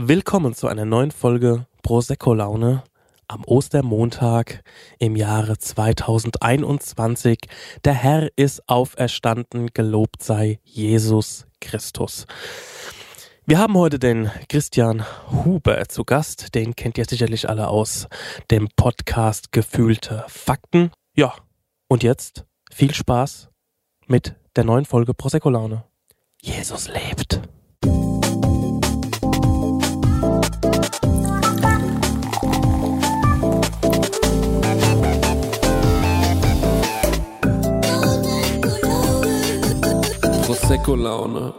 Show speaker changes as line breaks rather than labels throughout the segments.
Willkommen zu einer neuen Folge Prosecco Laune am Ostermontag im Jahre 2021. Der Herr ist auferstanden, gelobt sei Jesus Christus. Wir haben heute den Christian Huber zu Gast. Den kennt ihr sicherlich alle aus dem Podcast Gefühlte Fakten. Ja, und jetzt viel Spaß mit der neuen Folge Prosecco Laune. Jesus lebt.
Prosecco-Laune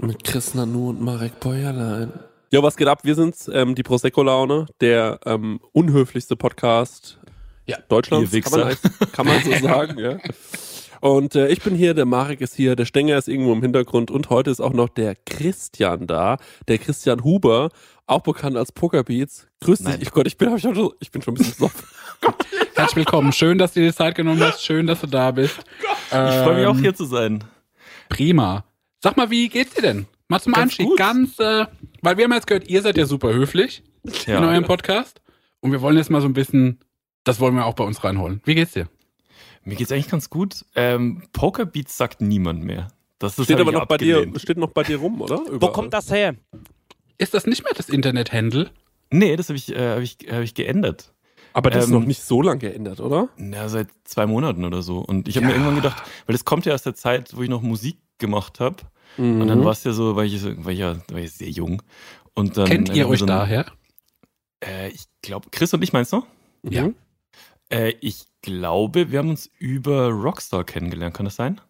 mit Chris Nanu und Marek Bäuerlein. Ja, was geht ab? Wir sind ähm, die Prosecco-Laune, der ähm, unhöflichste Podcast
Ja,
Deutschlands. Kann man, kann man so sagen, ja. Und äh, ich bin hier, der Marek ist hier, der Stenger ist irgendwo im Hintergrund und heute ist auch noch der Christian da, der Christian Huber, auch bekannt als Pokerbeats. Grüß dich,
Nein.
ich, Gott, ich bin, ich, schon, ich bin schon ein bisschen besoffen.
Herzlich willkommen. Schön, dass du dir die Zeit genommen hast. Schön, dass du da bist.
Ich freue mich auch
Ähm,
hier zu sein.
Prima. Sag mal, wie geht's dir denn? Mal zum
Ganz
Einstieg.
gut.
Ganz, äh, weil wir haben jetzt gehört, ihr seid ja super höflich in eurem Podcast. Und wir wollen jetzt mal so ein bisschen, das wollen wir auch bei uns reinholen. Wie geht's dir?
Mir geht's eigentlich ganz gut. Ähm, Pokerbeats sagt niemand mehr. Das ist
Steht aber noch bei dir,
abgelehnt.
steht noch bei dir rum, oder?
Wo
Überall.
kommt das her?
Ist das nicht mehr das Internet-Handle?
Nee, das habe ich, äh, hab ich, hab ich geändert.
Aber das ist
Ähm,
noch nicht so lang geändert, oder?
Ja, seit zwei Monaten oder so. Und ich habe
Ja.
mir irgendwann gedacht, weil das kommt ja aus der Zeit, wo ich noch Musik gemacht habe.
Mhm.
Und dann war es ja so, weil ich, weil ich ja war ich sehr jung. Und dann,
Kennt ihr euch
so ein-
daher?
Äh, ich glaube, Chris und ich meinst du?
Ja.
Mhm.
Äh, ich glaube, wir haben uns über Rockstar kennengelernt. Kann das sein?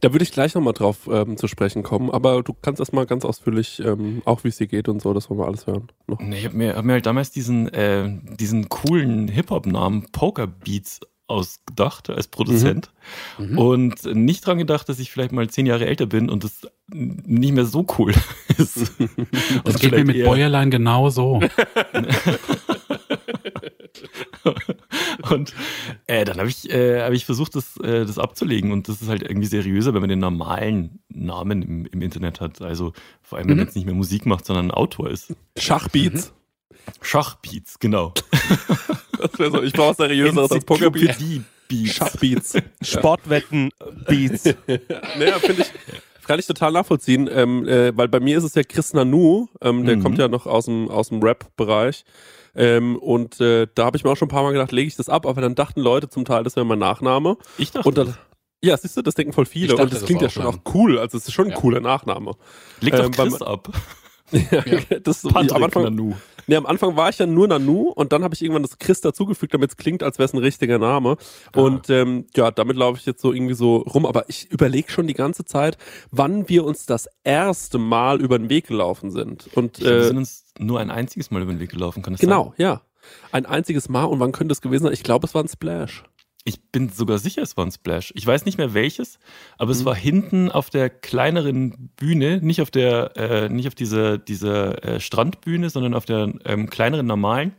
Da würde ich gleich nochmal drauf ähm, zu sprechen kommen, aber du kannst erstmal ganz ausführlich, ähm, auch wie es dir geht und so, das wollen wir alles hören. Noch.
Nee, ich habe mir, hab mir halt damals diesen, äh, diesen coolen Hip-Hop-Namen Poker Beats ausgedacht als Produzent
Mhm.
und nicht dran gedacht, dass ich vielleicht mal zehn Jahre älter bin und das nicht mehr so cool ist.
Das
Und
geht mir mit Bäuerlein genauso.
Und äh, dann habe ich, äh, hab ich versucht, das, äh, das abzulegen. Und das ist halt irgendwie seriöser, wenn man den normalen Namen im, im Internet hat. Also vor allem, wenn
Mhm.
man jetzt nicht mehr Musik macht, sondern Autor ist.
Schachbeats.
Schachbeats, genau.
So, ich brauche seriöseres als Pokerbeats. Schachbeats.
Sportwetten Beats.
naja, finde ich, kann ich total nachvollziehen, ähm, äh, weil bei mir ist es ja Chris Nanu, ähm, der
Mhm.
kommt ja noch aus dem, aus dem Rap-Bereich. Ähm, und äh, da habe ich mir auch schon ein paar Mal gedacht, lege ich das ab, aber dann dachten Leute zum Teil, das wäre mein Nachname.
Ich dachte,
Und dann, ja, siehst du, das denken voll viele.
dachte
Und das
das
klingt ja schon
dann.
auch cool. Also es ist schon ein
Ja.
cooler Nachname.
legt
ähm,
auf Chris ab.
Ja, das am
Patrick
Anfang,
Nanu.
Nee, am Anfang war ich ja nur Nanu und dann habe ich irgendwann das Chris dazugefügt, damit es klingt, als wäre es ein richtiger Name.
Ah.
Und ähm, ja, damit laufe ich jetzt so irgendwie so rum. Aber ich überlege schon die ganze Zeit, wann wir uns das erste Mal über den Weg gelaufen sind. Und
Ich glaub, wir
äh,
sind uns nur ein einziges Mal über den Weg gelaufen, kann das
genau,
sein?
ja. Ein einziges Mal. Und wann könnte es gewesen sein? Ich glaube, es war ein Splash.
Ich bin sogar sicher, es war ein Splash. Ich weiß nicht mehr welches, aber es
Mhm.
war hinten auf der kleineren Bühne, nicht auf der, äh, nicht auf dieser, dieser äh, Strandbühne, sondern auf der ähm, kleineren normalen.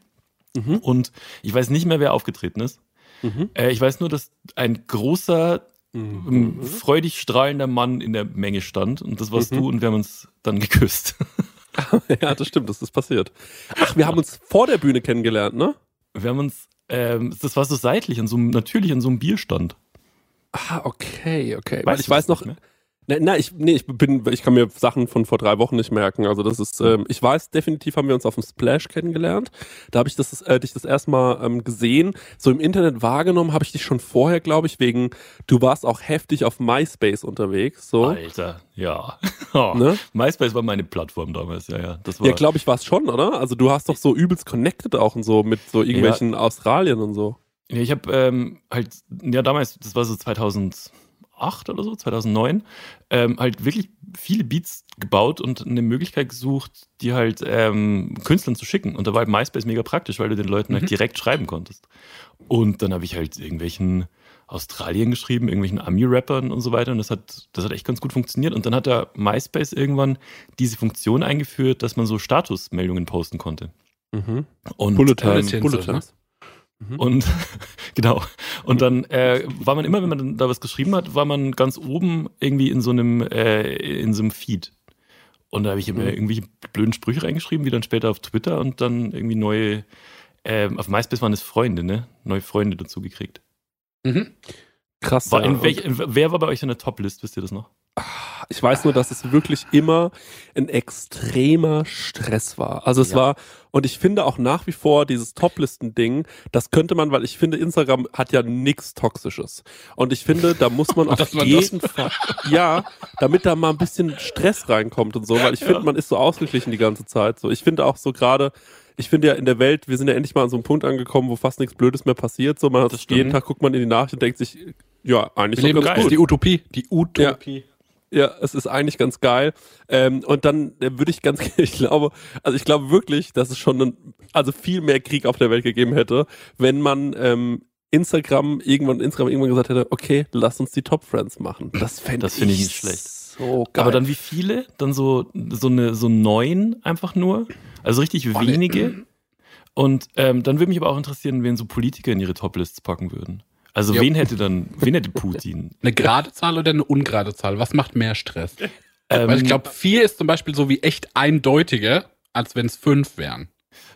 Mhm.
Und ich weiß nicht mehr, wer aufgetreten ist.
Mhm.
Äh, ich weiß nur, dass ein großer,
Mhm.
ähm, freudig strahlender Mann in der Menge stand. Und das warst
Mhm.
du und wir haben uns dann geküsst.
ja, das stimmt, das ist passiert. Ach, wir haben uns vor der Bühne kennengelernt, ne?
Wir haben uns, ähm, das war so seitlich, an so einem, natürlich an so einem Bierstand.
Ah, okay, okay. Weil
Weißt
ich
du
weiß noch,
nicht
Na, na, ich, nee, ich bin, ich kann mir Sachen von vor drei Wochen nicht merken. Also das ist, ähm, ich weiß, definitiv haben wir uns auf dem Splash kennengelernt. Da habe ich das, äh, dich das erstmal ähm, gesehen. So im Internet wahrgenommen habe ich dich schon vorher, glaube ich, wegen, du warst auch heftig auf MySpace unterwegs. So.
Alter, ja. Oh,
Ne?
MySpace war meine Plattform damals, ja, ja. Das war,
Ja, glaube ich, war es schon, oder? Also du hast doch so übelst connected auch und so mit so irgendwelchen Australien und so.
Ja, ich habe ähm, halt, ja, damals, das war so 2008 oder so, 2009, ähm, halt wirklich viele Beats gebaut und eine Möglichkeit gesucht, die halt ähm, Künstlern zu schicken. Und da war halt MySpace mega praktisch, weil du den Leuten
Mhm.
halt direkt schreiben konntest. Und dann habe ich halt irgendwelchen Australien geschrieben, irgendwelchen Ami-Rappern und so weiter. Und das hat, das hat echt ganz gut funktioniert. Und dann hat da MySpace irgendwann diese Funktion eingeführt, dass man so Statusmeldungen posten konnte.
Mhm.
Und,
Bulletins,
ähm,
Bulletins.
und genau. Und dann äh, war man immer, wenn man da was geschrieben hat, war man ganz oben irgendwie in so einem, äh, in so einem Feed. Und da habe ich immer mhm. irgendwelche blöden Sprüche reingeschrieben, wie dann später auf Twitter und dann irgendwie neue, ähm, auf MySpace waren es Freunde, ne? Neue Freunde dazu gekriegt.
Mhm. Krass.
War in welch, wer war bei euch in der Top-List? Wisst ihr das noch?
Ich weiß nur, dass es wirklich immer ein extremer Stress war. Also es ja. war, und ich finde auch nach wie vor dieses Top-Listen-Ding, das könnte man, weil ich finde, Instagram hat ja nichts Toxisches. Und ich finde, da muss man auf jeden Fall, ja, damit da mal ein bisschen Stress reinkommt und so, weil ich finde, man ist so ausgeglichen die ganze Zeit. So, ich finde auch so gerade, ich finde ja in der Welt, wir sind ja endlich mal an so einem Punkt angekommen, wo fast nichts Blödes mehr passiert. So, man hat jeden Tag guckt man in die Nachricht und denkt sich, ja, eigentlich
wir leben ganz gut. Die Utopie, die Utopie.
Ja. Ja, es ist eigentlich ganz geil. Ähm, und dann äh, würde ich ganz, ich glaube, also ich glaube wirklich, dass es schon ein, also viel mehr Krieg auf der Welt gegeben hätte, wenn man ähm, Instagram irgendwann Instagram irgendwann gesagt hätte, okay, lass uns die Top Friends machen. Das fände
das find ich nicht schlecht. So geil. Aber dann wie viele? Dann so so eine so neun einfach nur, also richtig oh, wenige. Und ähm, dann würde mich aber auch interessieren, wen so Politiker in ihre Top-Lists packen würden. Also jo. wen hätte dann, wen hätte Putin?
Eine gerade Zahl oder eine ungerade Zahl? Was macht mehr Stress? Ähm, Weil ich glaube, vier ist zum Beispiel so wie echt eindeutiger, als wenn es fünf wären.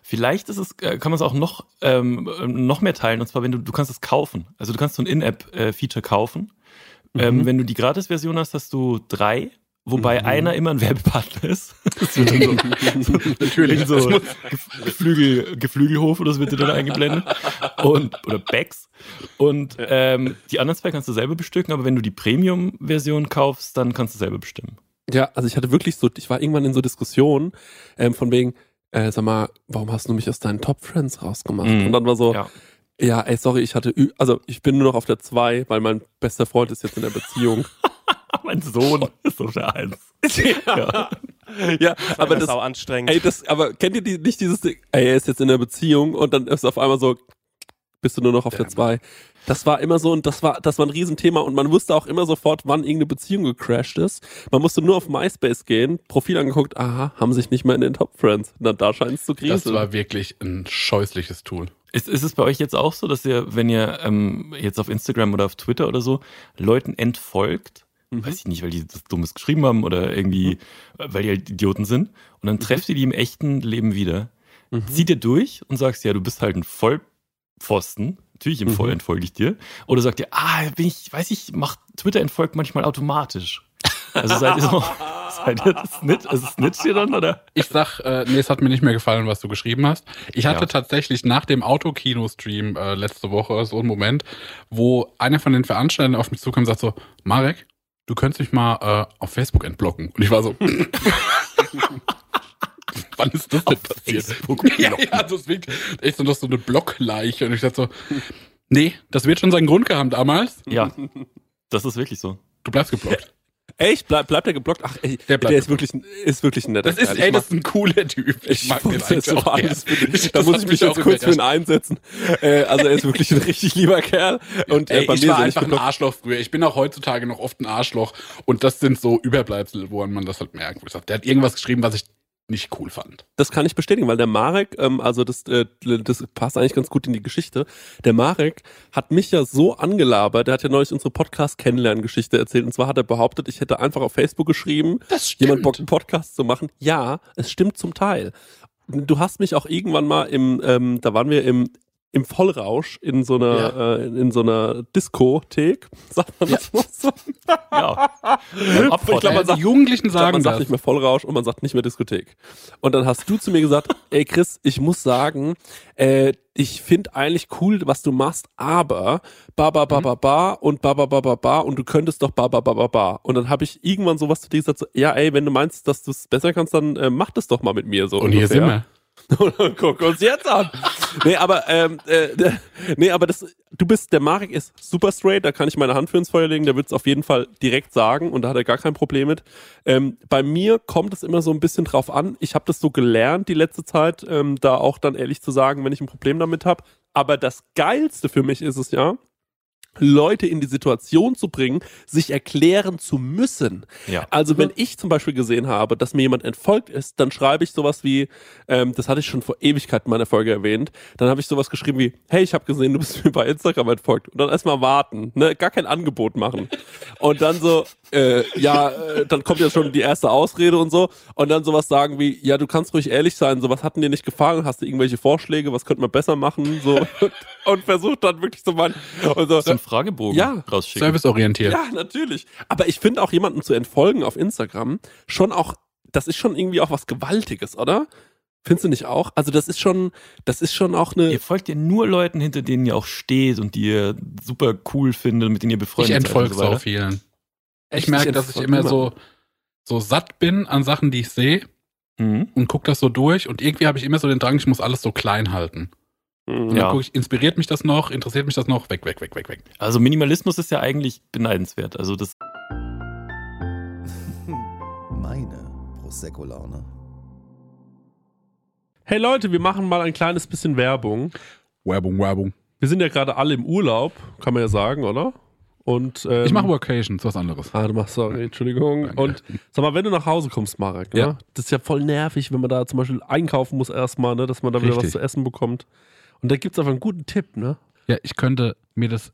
Vielleicht ist es, äh, kann man es auch noch, ähm, noch mehr teilen, und zwar, wenn du, du kannst es kaufen. Also du kannst so ein In-App-Feature kaufen. Ähm, mhm. Ähm, wenn du die Gratis-Version hast, hast du drei Wobei mhm. einer immer ein Werbepartner ist. Das wird dann so, Natürlich. so Geflügel, Geflügelhof oder das wird dir dann eingeblendet. Und, oder Bags. Und ähm, die anderen zwei kannst du selber bestücken, aber wenn du die Premium-Version kaufst, dann kannst du selber bestimmen.
Ja, also ich hatte wirklich so, ich war irgendwann in so Diskussionen ähm, von wegen, äh, sag mal, warum hast du mich aus deinen Top Friends rausgemacht? Mhm. Und dann war so, ja. ja, ey, sorry, ich hatte, also ich bin nur noch auf der zwei, weil mein bester Freund ist jetzt in der Beziehung.
mein Sohn ist auf der Eins.
Ja, ja aber das, ist auch anstrengend. Ey, das, aber kennt ihr die, nicht dieses Ding? Ey, er ist jetzt in der Beziehung und dann ist auf einmal so, bist du nur noch auf der zwei. Das war immer so und das war, das war ein Riesenthema und man wusste auch immer sofort, wann irgendeine Beziehung gecrashed ist. Man musste nur auf MySpace gehen, Profil angeguckt, aha, haben sich nicht mehr in den Top Friends. Na, da scheint es zu kriegen.
Das war wirklich ein scheußliches Tool.
Ist, ist es bei euch jetzt auch so, dass ihr, wenn ihr ähm, jetzt auf Instagram oder auf Twitter oder so Leuten entfolgt, Mhm. Weiß ich nicht, weil die das Dummes geschrieben haben oder irgendwie, mhm. weil die halt Idioten sind. Und dann mhm. trefft ihr die im echten Leben wieder. Mhm. Zieht ihr durch und sagst, ja, du bist halt ein Vollpfosten. Natürlich im Voll mhm. entfolge ich dir. Oder sagt ihr, ah, bin ich, weiß ich, macht Twitter entfolgt manchmal automatisch. Also seid ihr so, seid ihr das nicht, ist es nicht hier dann, oder?
Ich sag, äh, nee, es hat mir nicht mehr gefallen, was du geschrieben hast. Ich hatte ja. tatsächlich nach dem Autokino-Stream äh, letzte Woche so einen Moment, wo einer von den Veranstaltern auf mich zukam und sagt so, Marek, du könntest mich mal äh, auf Facebook entblocken. Und ich war so, wann ist das denn auf passiert? Facebook ja, ja, das ist echt so, so eine Blockleiche. Und ich dachte so, nee, das wird schon seinen Grund gehabt damals.
Ja, das ist wirklich so.
Du bleibst geblockt.
Echt? Bleib, bleibt der geblockt? Ach, ey, der, der ist wirklich, ist wirklich ein netter
Das ist, ey, das ist ein cooler Typ.
Ich, ich mag den eigentlich so auch alles ich, Da muss ich mich jetzt kurz für ihn einsetzen. Äh, also er ist wirklich ein richtig lieber Kerl. Und
äh, ey, bei ich mir war einfach ein Arschloch früher. Ich bin auch heutzutage noch oft ein Arschloch. Und das sind so Überbleibsel, woran man das halt merkt. Wo ich sag, der hat irgendwas geschrieben, was ich nicht cool fand.
Das kann ich bestätigen, weil der Marek, ähm, also das, äh, das passt eigentlich ganz gut in die Geschichte. Der Marek hat mich ja so angelabert, der hat ja neulich unsere Podcast-Kennenlernen-Geschichte erzählt. Und zwar hat er behauptet, ich hätte einfach auf Facebook geschrieben, jemand Bock, einen Podcast zu machen. Ja, es stimmt zum Teil. Du hast mich auch irgendwann mal im, ähm, da waren wir im im Vollrausch in so einer ja. äh, in so einer Diskothek, sagt man das ja. noch so? ja.
ich glaube, man sagt, die Jugendlichen sagen glaub,
man sagt nicht mehr Vollrausch und man sagt nicht mehr Diskothek. Und dann hast du zu mir gesagt, ey Chris, ich muss sagen, äh, ich finde eigentlich cool, was du machst, aber ba ba ba mhm. ba ba und ba ba ba ba ba und du könntest doch ba ba ba ba ba. Und dann habe ich irgendwann sowas zu dir gesagt, so, ja ey, wenn du meinst, dass du es besser kannst, dann äh, mach das doch mal mit mir so.
Und ungefähr. hier sind wir.
Guck uns jetzt an. Nee, aber, ähm, äh, nee, aber das, du bist, der Marek ist super straight, da kann ich meine Hand für ins Feuer legen, der wird es auf jeden Fall direkt sagen und da hat er gar kein Problem mit. Ähm, bei mir kommt es immer so ein bisschen drauf an. Ich habe das so gelernt die letzte Zeit, ähm, da auch dann ehrlich zu sagen, wenn ich ein Problem damit habe. Aber das Geilste für mich ist es ja, Leute in die Situation zu bringen, sich erklären zu müssen. Ja. Also wenn ich zum Beispiel gesehen habe, dass mir jemand entfolgt ist, dann schreibe ich sowas wie, ähm, das hatte ich schon vor Ewigkeiten in meiner Folge erwähnt, dann habe ich sowas geschrieben wie, hey, ich habe gesehen, du bist mir bei Instagram entfolgt. Und dann erstmal warten, ne? gar kein Angebot machen. Und dann so, äh, ja, äh, dann kommt ja schon die erste Ausrede und so. Und dann sowas sagen wie, ja, du kannst ruhig ehrlich sein, so was hat dir nicht gefallen, hast du irgendwelche Vorschläge, was könnte man besser machen? So und, und versucht dann wirklich so mal und so,
So einen Fragebogen
Ja.
rausschicken.
Serviceorientiert.
Ja, natürlich. Aber ich finde auch jemanden zu entfolgen auf Instagram schon auch, das ist schon irgendwie auch was Gewaltiges, oder? Findest du nicht auch? Also das ist schon, das ist schon auch eine.
Ihr folgt ja nur Leuten, hinter denen ihr auch steht und die ihr super cool findet, mit denen ihr
Ich
befreundet
entfolge
seid.
so
und weiter.
vielen. Ich merke, dass ich immer so, so satt bin an Sachen, die ich sehe
Mhm.
und gucke das so durch und irgendwie habe ich immer so den Drang, ich muss alles so klein halten.
Mhm.
Und
Ja.
ich, inspiriert mich das noch, interessiert mich das noch, weg, weg, weg, weg, weg.
Also Minimalismus ist ja eigentlich beneidenswert. Also das
Meine Prosecco-Laune.
Hey Leute, wir machen mal ein kleines bisschen Werbung.
Werbung, Werbung.
Wir sind ja gerade alle im Urlaub, kann man ja sagen, oder? Und ähm,
Ich mache Workations, was anderes.
Ah, du machst, sorry, Entschuldigung.
Danke.
Und sag mal, wenn du nach Hause kommst, Marek, ne?
Ja.
das ist ja voll nervig, wenn man da zum Beispiel einkaufen muss erstmal, ne? dass man da wieder was
Richtig.
zu essen bekommt. Und da gibt es einfach einen guten Tipp, ne?
Ja, ich könnte mir das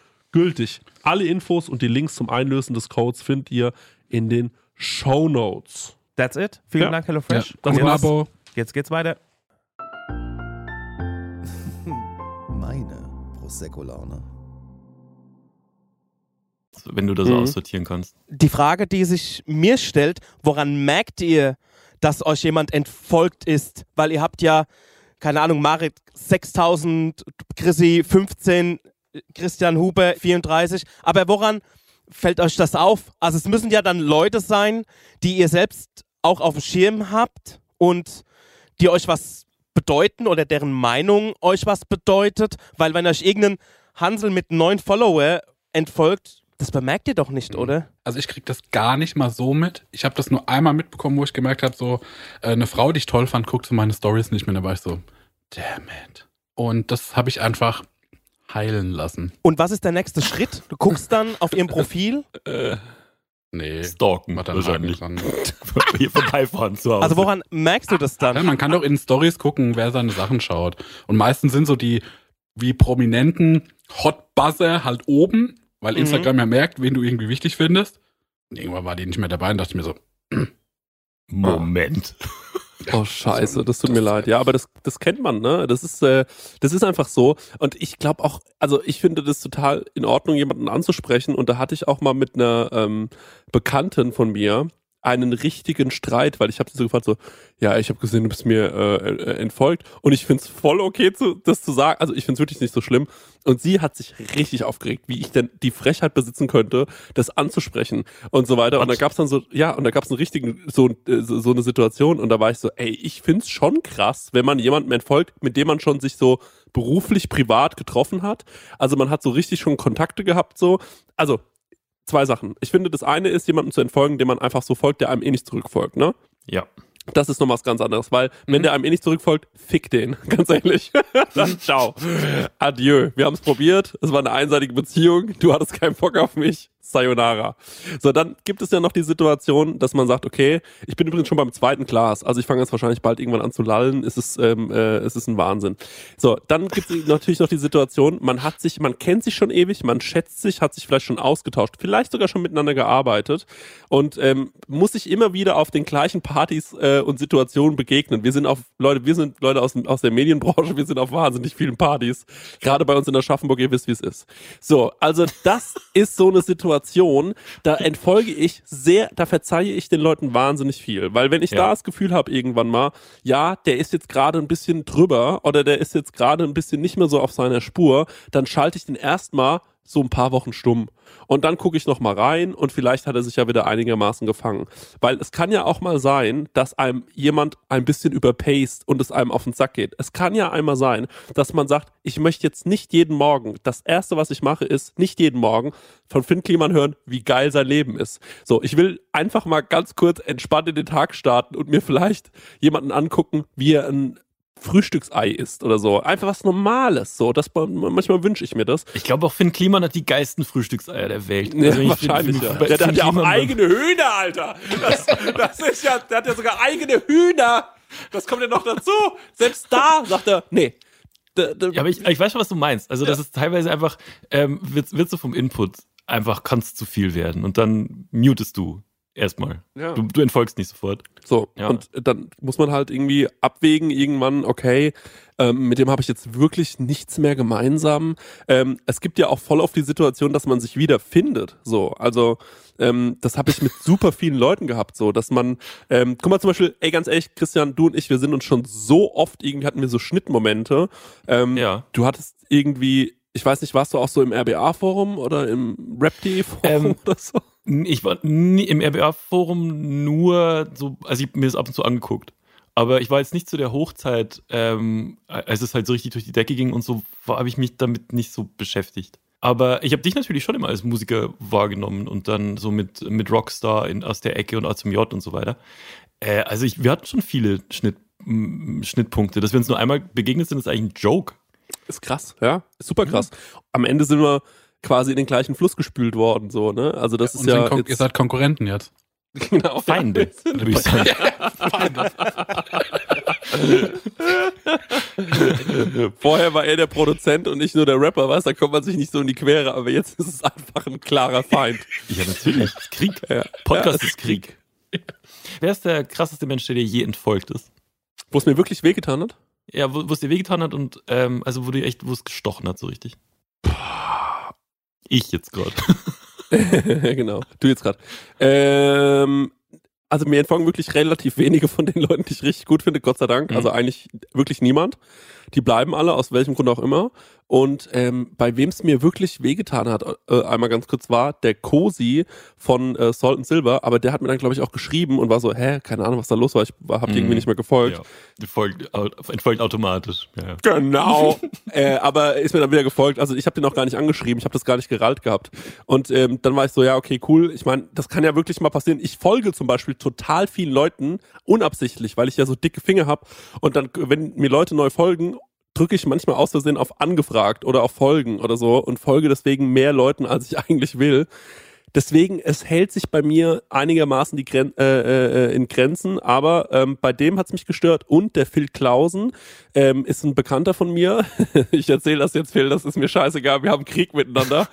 gültig. Alle Infos und die Links zum Einlösen des Codes findet ihr in den Show Notes.
That's it. Vielen
Ja.
Dank, HelloFresh.
Das
Und
war's.
jetzt,
Abo.
jetzt geht's weiter.
Meine Prosecco-Laune.
wenn du das so
Mhm.
aussortieren kannst.
Die Frage, die sich mir stellt, woran merkt ihr, dass euch jemand entfolgt ist? Weil ihr habt ja, keine Ahnung, Marit 6000, Chrissy 15, Christian Huber 34. Aber woran fällt euch das auf? Also es müssen ja dann Leute sein, die ihr selbst auch auf dem Schirm habt und die euch was bedeuten oder deren Meinung euch was bedeutet. Weil wenn euch irgendein Hansel mit neun Follower entfolgt, Das bemerkt ihr doch nicht,
Mhm.
oder?
Also ich krieg das gar nicht mal so mit. Ich habe das nur einmal mitbekommen, wo ich gemerkt habe, so äh, eine Frau, die ich toll fand, guckt so meine Stories nicht mehr. Da war ich so, damn it. Und das habe ich einfach heilen lassen.
Und was ist der nächste Schritt? Du guckst dann auf ihrem Profil.
Äh,
Nee,
Stalken
macht dann
wahrscheinlich. Hier vorbeifahren zu Hause.
Also woran merkst du das
Ja,
dann?
man kann doch in Stories gucken, wer seine Sachen schaut. Und meistens sind so die wie prominenten Hot Buzzer halt oben, weil
Mhm.
Instagram ja merkt, wen du irgendwie wichtig findest. Und irgendwann war die nicht mehr dabei und dachte ich mir so,
Moment.
Oh Scheiße, das tut mir leid. Ja, aber das, das kennt man, ne? Das ist, äh, das ist einfach so. Und ich glaube auch, also ich finde das total in Ordnung, jemanden anzusprechen. Und da hatte ich auch mal mit einer ähm, Bekannten von mir einen richtigen Streit, weil ich habe sie so gefragt, so, ja, ich habe gesehen, du bist mir äh, äh, entfolgt und ich find's voll okay, zu, das zu sagen. Also ich find's wirklich nicht so schlimm. Und sie hat sich richtig aufgeregt, wie ich denn die Frechheit besitzen könnte, das anzusprechen und so weiter. Und da gab's dann so, ja, und da gab's einen richtigen, so, äh, so, so eine Situation und da war ich so, ey, ich find's schon krass, wenn man jemandem entfolgt, mit dem man schon sich so beruflich, privat getroffen hat. Also man hat so richtig schon Kontakte gehabt, so. Also, zwei Sachen. Ich finde, das eine ist, jemandem zu entfolgen, dem man einfach so folgt, der einem eh nicht zurückfolgt, ne?
Ja.
Das ist noch was ganz anderes, weil wenn
Mhm.
der einem eh nicht zurückfolgt, fick den, ganz ehrlich. Dann ciao. Adieu. Wir haben es probiert. Es war eine einseitige Beziehung. Du hattest keinen Bock auf mich. Sayonara. So, dann gibt es ja noch die Situation, dass man sagt, okay, ich bin übrigens schon beim zweiten Glas, also ich fange jetzt wahrscheinlich bald irgendwann an zu lallen, es ist, ähm, äh, es ist ein Wahnsinn. So, dann gibt es natürlich noch die Situation, man hat sich, man kennt sich schon ewig, man schätzt sich, hat sich vielleicht schon ausgetauscht, vielleicht sogar schon miteinander gearbeitet und ähm, muss sich immer wieder auf den gleichen Partys äh, und Situationen begegnen. Wir sind auf, Leute, wir sind Leute aus, aus der Medienbranche, wir sind auf wahnsinnig vielen Partys, gerade bei uns in der Schaffenburg, ihr wisst, wie es ist. So, also das ist so eine Situation, da entfolge ich sehr, da verzeihe ich den Leuten wahnsinnig viel. Weil wenn ich
Ja.
da das Gefühl habe irgendwann mal, ja, der ist jetzt gerade ein bisschen drüber oder der ist jetzt gerade ein bisschen nicht mehr so auf seiner Spur, dann schalte ich den erstmal so ein paar Wochen stumm. Und dann gucke ich noch mal rein und vielleicht hat er sich ja wieder einigermaßen gefangen. Weil es kann ja auch mal sein, dass einem jemand ein bisschen überpaced und es einem auf den Sack geht. Es kann ja einmal sein, dass man sagt, ich möchte jetzt nicht jeden Morgen, das erste, was ich mache, ist nicht jeden Morgen von Finn Kliman hören, wie geil sein Leben ist. So, ich will einfach mal ganz kurz entspannt in den Tag starten und mir vielleicht jemanden angucken, wie er ein Frühstücksei isst oder so. Einfach was Normales. So, das manchmal wünsche ich mir das.
Ich glaube auch Finn Kliman hat die geilsten Frühstückseier der Welt.
Ja,
Also
wahrscheinlich,
Finn-
ja. Der, der hat ja auch eigene Hühner, Alter. Das, das ist ja, der hat ja sogar eigene Hühner. Das kommt ja noch dazu. Selbst da sagt er, nee. D- d-
Ja, aber ich, ich weiß schon, was du meinst. Also, das ist teilweise einfach, ähm, wird, wird so vom Input einfach, kann es zu viel werden. Und dann mutest du erstmal.
Ja.
Du, du entfolgst nicht sofort.
So,
Ja.
und dann muss man halt irgendwie abwägen, irgendwann, okay, ähm, mit dem habe ich jetzt wirklich nichts mehr gemeinsam. Ähm, es gibt ja auch voll auf die Situation, dass man sich wieder findet. So, also ähm, das habe ich mit super vielen Leuten gehabt, so, dass man, ähm, guck mal zum Beispiel, ey, ganz ehrlich, Christian, du und ich, wir sind uns schon so oft, irgendwie hatten wir so Schnittmomente. Ähm,
Ja.
Du hattest irgendwie, ich weiß nicht, warst du auch so im RBA-Forum oder im Rap.de-Forum
Ähm,
oder so?
Ich war nie im RBA-Forum nur so, also ich mir das ab und zu angeguckt. Aber ich war jetzt nicht zu der Hochzeit, ähm, als es halt so richtig durch die Decke ging und so, habe ich mich damit nicht so beschäftigt. Aber ich habe dich natürlich schon immer als Musiker wahrgenommen und dann so mit, mit Rockstar in, aus der Ecke und A zum J und so weiter. Äh, also ich, wir hatten schon viele Schnitt, Schnittpunkte. Dass wir uns nur einmal begegnet sind, ist eigentlich ein Joke.
Ist krass, ja. Ist super krass. Am Ende sind wir quasi in den gleichen Fluss gespült worden, so, ne? Also das
und
ist ja.
Kon ihr seid Konkurrenten jetzt.
genau,
Feinde, würde ich sagen.
Vorher war er der Produzent und nicht nur der Rapper, was? Da kommt man sich nicht so in die Quere, aber jetzt ist es einfach ein klarer Feind.
Ja, natürlich. Krieg.
Ja.
Podcast
Ja,
ist Krieg. Wer ist der krasseste Mensch, der dir je entfolgt ist?
Wo es mir wirklich wehgetan hat?
Ja, wo wo es dir wehgetan hat und ähm, also wo dir echt, wo es gestochen hat, so richtig. Ich jetzt gerade.
genau, du jetzt gerade. Ähm, also mir entfolgen wirklich relativ wenige von den Leuten, die ich richtig gut finde, Gott sei Dank.
Mhm.
Also eigentlich wirklich niemand. Die bleiben alle, aus welchem Grund auch immer. Und ähm, bei wem es mir wirklich wehgetan hat, äh, einmal ganz kurz war, der Cosi von äh, Salt and Silver, aber der hat mir dann, glaube ich, auch geschrieben und war so, hä, keine Ahnung, was da los war, ich habe
Mhm.
irgendwie nicht mehr gefolgt.
Ja, die folgt, entfolgt automatisch. Ja.
Genau. äh, aber ist mir dann wieder gefolgt. Also ich habe den auch gar nicht angeschrieben, ich habe das gar nicht gerallt gehabt. Und ähm, dann war ich so, ja, okay, cool. Ich meine, das kann ja wirklich mal passieren. Ich folge zum Beispiel total vielen Leuten unabsichtlich, weil ich ja so dicke Finger habe. Und dann, wenn mir Leute neu folgen, drücke ich manchmal aus Versehen auf angefragt oder auf Folgen oder so und folge deswegen mehr Leuten, als ich eigentlich will. Deswegen, es hält sich bei mir einigermaßen die Gren äh, äh, in Grenzen, aber ähm, bei dem hat's mich gestört. Und der Phil Klausen ähm, ist ein Bekannter von mir. ich erzähle das jetzt, Phil, das ist mir scheißegal. Wir haben Krieg miteinander.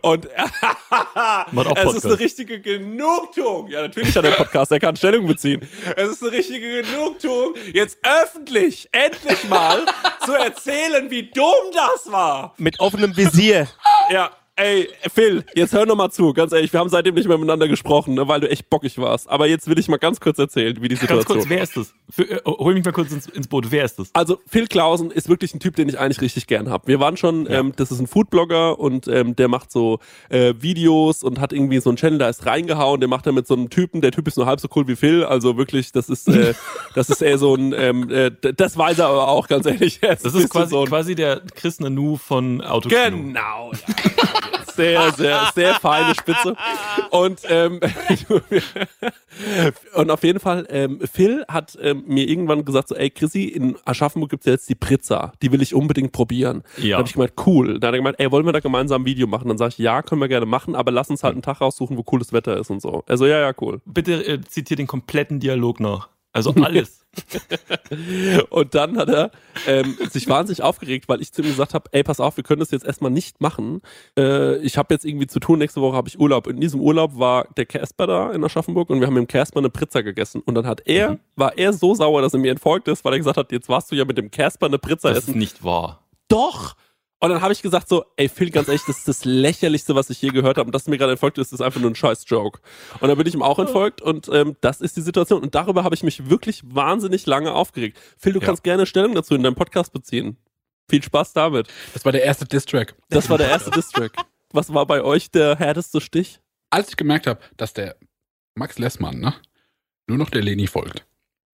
Und es ist eine richtige Genugtuung. Ja, natürlich hat er Podcast, er kann Stellung beziehen. Es ist eine richtige Genugtuung, jetzt öffentlich, endlich mal zu erzählen, wie dumm das war.
Mit offenem Visier.
Ja, ey, Phil, jetzt hör noch mal zu, ganz ehrlich, wir haben seitdem nicht mehr miteinander gesprochen, ne, weil du echt bockig warst. Aber jetzt will ich mal ganz kurz erzählen, wie die
Ganz
Situation
kurz, wer ist das? Für, äh, hol mich mal kurz ins, ins Boot. Wer ist das?
Also Phil Klausen ist wirklich ein Typ, den ich eigentlich richtig gern hab. Wir waren schon, ähm, das ist ein Foodblogger und ähm, der macht so äh, Videos und hat irgendwie so einen Channel, da ist reingehauen, der macht er mit so einem Typen, der Typ ist nur halb so cool wie Phil, also wirklich, das ist, äh, das ist eher so ein, ähm, äh, das weiß er aber auch, ganz ehrlich.
Das ist quasi,
so
quasi der Chris Nanu von Autokino.
Genau. Ja. Sehr, sehr, sehr feine Spitze. Und, ähm, und auf jeden Fall, ähm, Phil hat ähm, mir irgendwann gesagt, so, ey Chrissy, in Aschaffenburg gibt's jetzt die Prizza. Die will ich unbedingt probieren.
Ja.
Dann habe ich gemeint, cool. Dann hat er gemeint, ey, wollen wir da gemeinsam ein Video machen? Dann sage ich, ja, können wir gerne machen, aber lass uns halt einen Tag raussuchen, wo cooles Wetter ist und so. Also ja, ja, cool.
Bitte äh, zitiert den kompletten Dialog nach. Also alles.
Und dann hat er ähm, sich wahnsinnig aufgeregt, weil ich zu ihm gesagt habe, ey, pass auf, wir können das jetzt erstmal nicht machen. Äh, ich habe jetzt irgendwie zu tun, nächste Woche habe ich Urlaub. In diesem Urlaub war der Casper da in Aschaffenburg und wir haben mit dem Casper eine Pizza gegessen. Und dann hat er, war er so sauer, dass er mir entfolgt ist, weil er gesagt hat, jetzt warst du ja mit dem Casper eine Pizza
Das ist
essen.
nicht wahr.
Doch! Und dann habe ich gesagt so, ey Phil, ganz ehrlich, das ist das lächerlichste, was ich je gehört habe. Und dass du mir gerade entfolgt ist, ist einfach nur ein scheiß Joke. Und dann bin ich ihm auch entfolgt und ähm, das ist die Situation. Und darüber habe ich mich wirklich wahnsinnig lange aufgeregt. Phil, du
Ja.
kannst gerne Stellung dazu in deinem Podcast beziehen. Viel Spaß damit.
Das war der erste Distrack.
Das war der erste Distrack. Was war bei euch der härteste Stich?
Als ich gemerkt habe, dass der Max Lessmann, ne, nur noch der Leni folgt.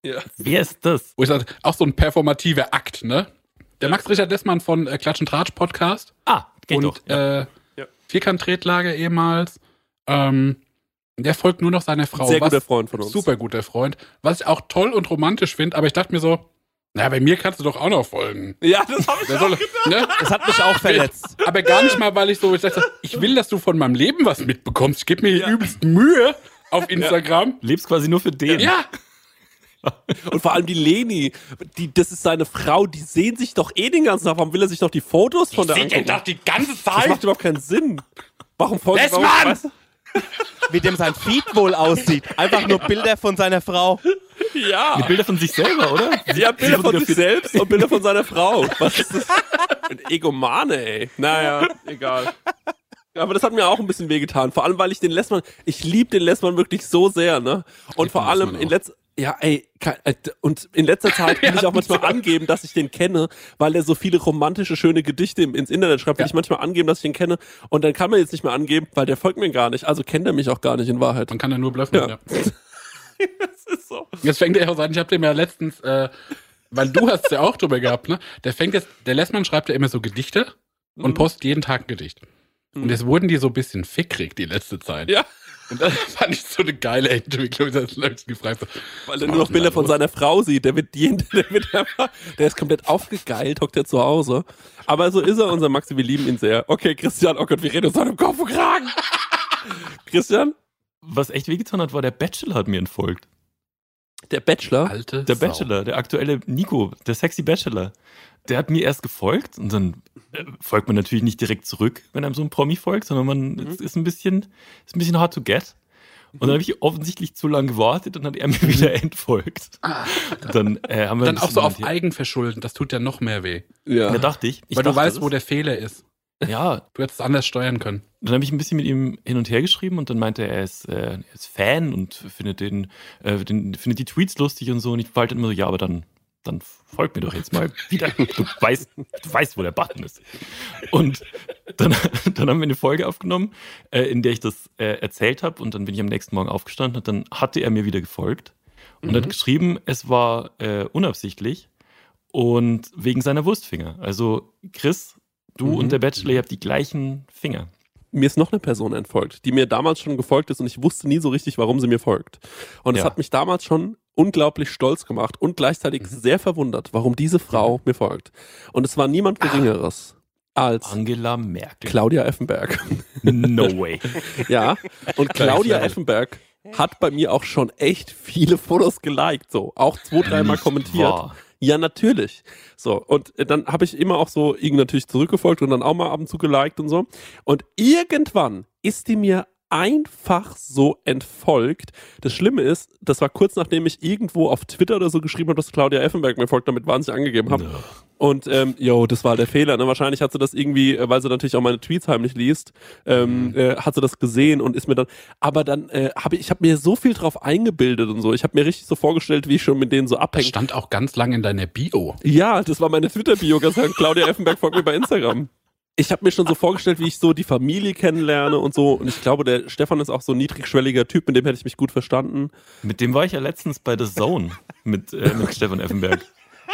Ja.
Wer ist das?
Wo ich sage, auch so ein performativer Akt, ne? Der Max Richard Lessmann von äh, Klatsch und Tratsch Podcast
Ah, geht
und
doch. Ja.
äh,
Ja.
Vierkant-Tretlager ehemals. Ähm, der folgt nur noch seiner Frau.
Sehr
was
guter Freund von uns.
Super guter Freund. Was ich auch toll und romantisch finde, aber ich dachte mir so, na, bei mir kannst du doch auch noch folgen.
Ja, das habe ich
Der
auch
soll, ne?
Das hat mich auch verletzt.
Aber gar nicht mal, weil ich so, ich dachte, ich will, dass du von meinem Leben was mitbekommst. Ich gebe mir hier
Ja.
übelst Mühe auf Instagram.
Lebst quasi nur für den.
Ja.
Und vor allem die Leni, die, das ist seine Frau, die sehen sich doch eh den ganzen Tag. Warum will er sich doch die Fotos von der
Seht ihr
angucken?
doch die ganze
Das macht
Zeit.
überhaupt keinen Sinn. Warum folgt weißt du?
Wie dem sein Feed wohl aussieht. Einfach nur Bilder von seiner Frau.
Ja.
Mit Bilder von sich selber, oder?
Ja, Bilder von sich selbst und Bilder von seiner Frau. Was ist das? Ein Egomane, ey. Naja, egal. Aber das hat mir auch ein bisschen wehgetan. Vor allem, weil ich den Lessmann, ich liebe den Lessmann wirklich so sehr, ne? Und
lieb
vor allem in
auch.
Ja, ey, äh, und in letzter Zeit will ich auch manchmal angeben, dass ich den kenne, weil er so viele romantische, schöne Gedichte ins Internet schreibt, will
Ja.
ich manchmal angeben, dass ich ihn kenne. Und dann kann man jetzt nicht mehr angeben, weil der folgt mir gar nicht. Also kennt er mich auch gar nicht in Wahrheit.
Man kann ja nur bluffen.
Ja.
Ja.
Das ist so.
Jetzt fängt er auch an, ich habe dem ja letztens, äh, weil du hast ja auch drüber gehabt, ne? Der fängt jetzt, der Lessmann schreibt ja immer so Gedichte
Mhm.
und postet jeden Tag ein Gedicht. Und jetzt wurden die so ein bisschen fickrig die letzte Zeit.
Ja.
Und das fand ich so eine geile Entwicklung, dass Leute gefragt.
Weil er nur noch Bilder von seiner Frau sieht. Der wird jeden, der wird einfach, der ist komplett aufgegeilt, hockt er zu Hause. Aber so ist er, unser Maxi, wir lieben ihn sehr. Okay, Christian, oh Gott, wir reden uns heute im Kopf und Kragen. Christian,
Was echt wehgetan hat, war der Bachelor hat mir entfolgt.
Der Bachelor.
Alte
Der
Sau.
Bachelor, der aktuelle Nico, der sexy Bachelor. Der hat mir erst gefolgt und dann äh, folgt man natürlich nicht direkt zurück, wenn einem so ein Promi folgt, sondern man
Mhm.
ist ein bisschen, ist ein bisschen hard to get. Und dann habe ich offensichtlich zu lange gewartet und dann hat er mir wieder entfolgt. Und dann äh, haben wir
Dann auch so auf Eigenverschulden, das tut ja noch mehr weh.
Ja.
Da dachte ich. ich
Weil du
dachte,
weißt,
das-
wo der Fehler ist.
Ja,
Du hättest es anders steuern können.
dann habe ich ein bisschen mit ihm hin und her geschrieben und dann meinte er, er ist, äh, er ist Fan und findet den, äh, den, findet die Tweets lustig und so. Und ich war halt immer so, ja, aber dann dann folg mir doch jetzt mal wieder. Du weißt, du weißt, wo der Button ist. Und dann, dann haben wir eine Folge aufgenommen, äh, in der ich das äh, erzählt habe und dann bin ich am nächsten Morgen aufgestanden und dann hatte er mir wieder gefolgt und
Mhm.
hat geschrieben, es war äh, unabsichtlich und wegen seiner Wurstfinger. Also Chris, du
Mhm.
und der Bachelor, ihr habt die gleichen Finger.
mir ist noch eine Person entfolgt, die mir damals schon gefolgt ist und ich wusste nie so richtig, warum sie mir folgt. Und es
Ja.
hat mich damals schon unglaublich stolz gemacht und gleichzeitig sehr verwundert, warum diese Frau mir folgt. Und es war niemand Geringeres als
Angela Merkel.
Claudia Effenberg.
No way.
ja, und Claudia. Effenberg hat bei mir auch schon echt viele Fotos geliked, so. Auch zwei, dreimal kommentiert.
wahr.
Ja, natürlich. So, und äh, dann habe ich immer auch so irgendwie natürlich zurückgefolgt und dann auch mal ab und zu geliked und so. Und irgendwann ist die mir einfach so entfolgt. Das Schlimme ist, das war kurz nachdem ich irgendwo auf Twitter oder so geschrieben habe, dass Claudia Effenberg mir folgt, damit wahnsinnig angegeben habe. Und ähm, jo, das war der Fehler. Ne? Wahrscheinlich hat sie das irgendwie, äh, weil sie natürlich auch meine Tweets heimlich liest, ähm, äh, hat sie das gesehen und ist mir dann. Aber dann äh, habe ich, ich habe mir so viel drauf eingebildet und so. Ich habe mir richtig so vorgestellt, wie ich schon mit denen so abhänge.
stand auch ganz lang in deiner Bio.
Ja, das war meine Twitter-Bio. Ganz lang. Claudia Effenberg folgt mir bei Instagram. Ich habe mir schon so vorgestellt, wie ich so die Familie kennenlerne und so. Und ich glaube, der Stefan ist auch so ein niedrigschwelliger Typ, mit dem hätte ich mich gut verstanden.
Mit dem war ich ja letztens bei The Zone mit, äh, mit Stefan Effenberg.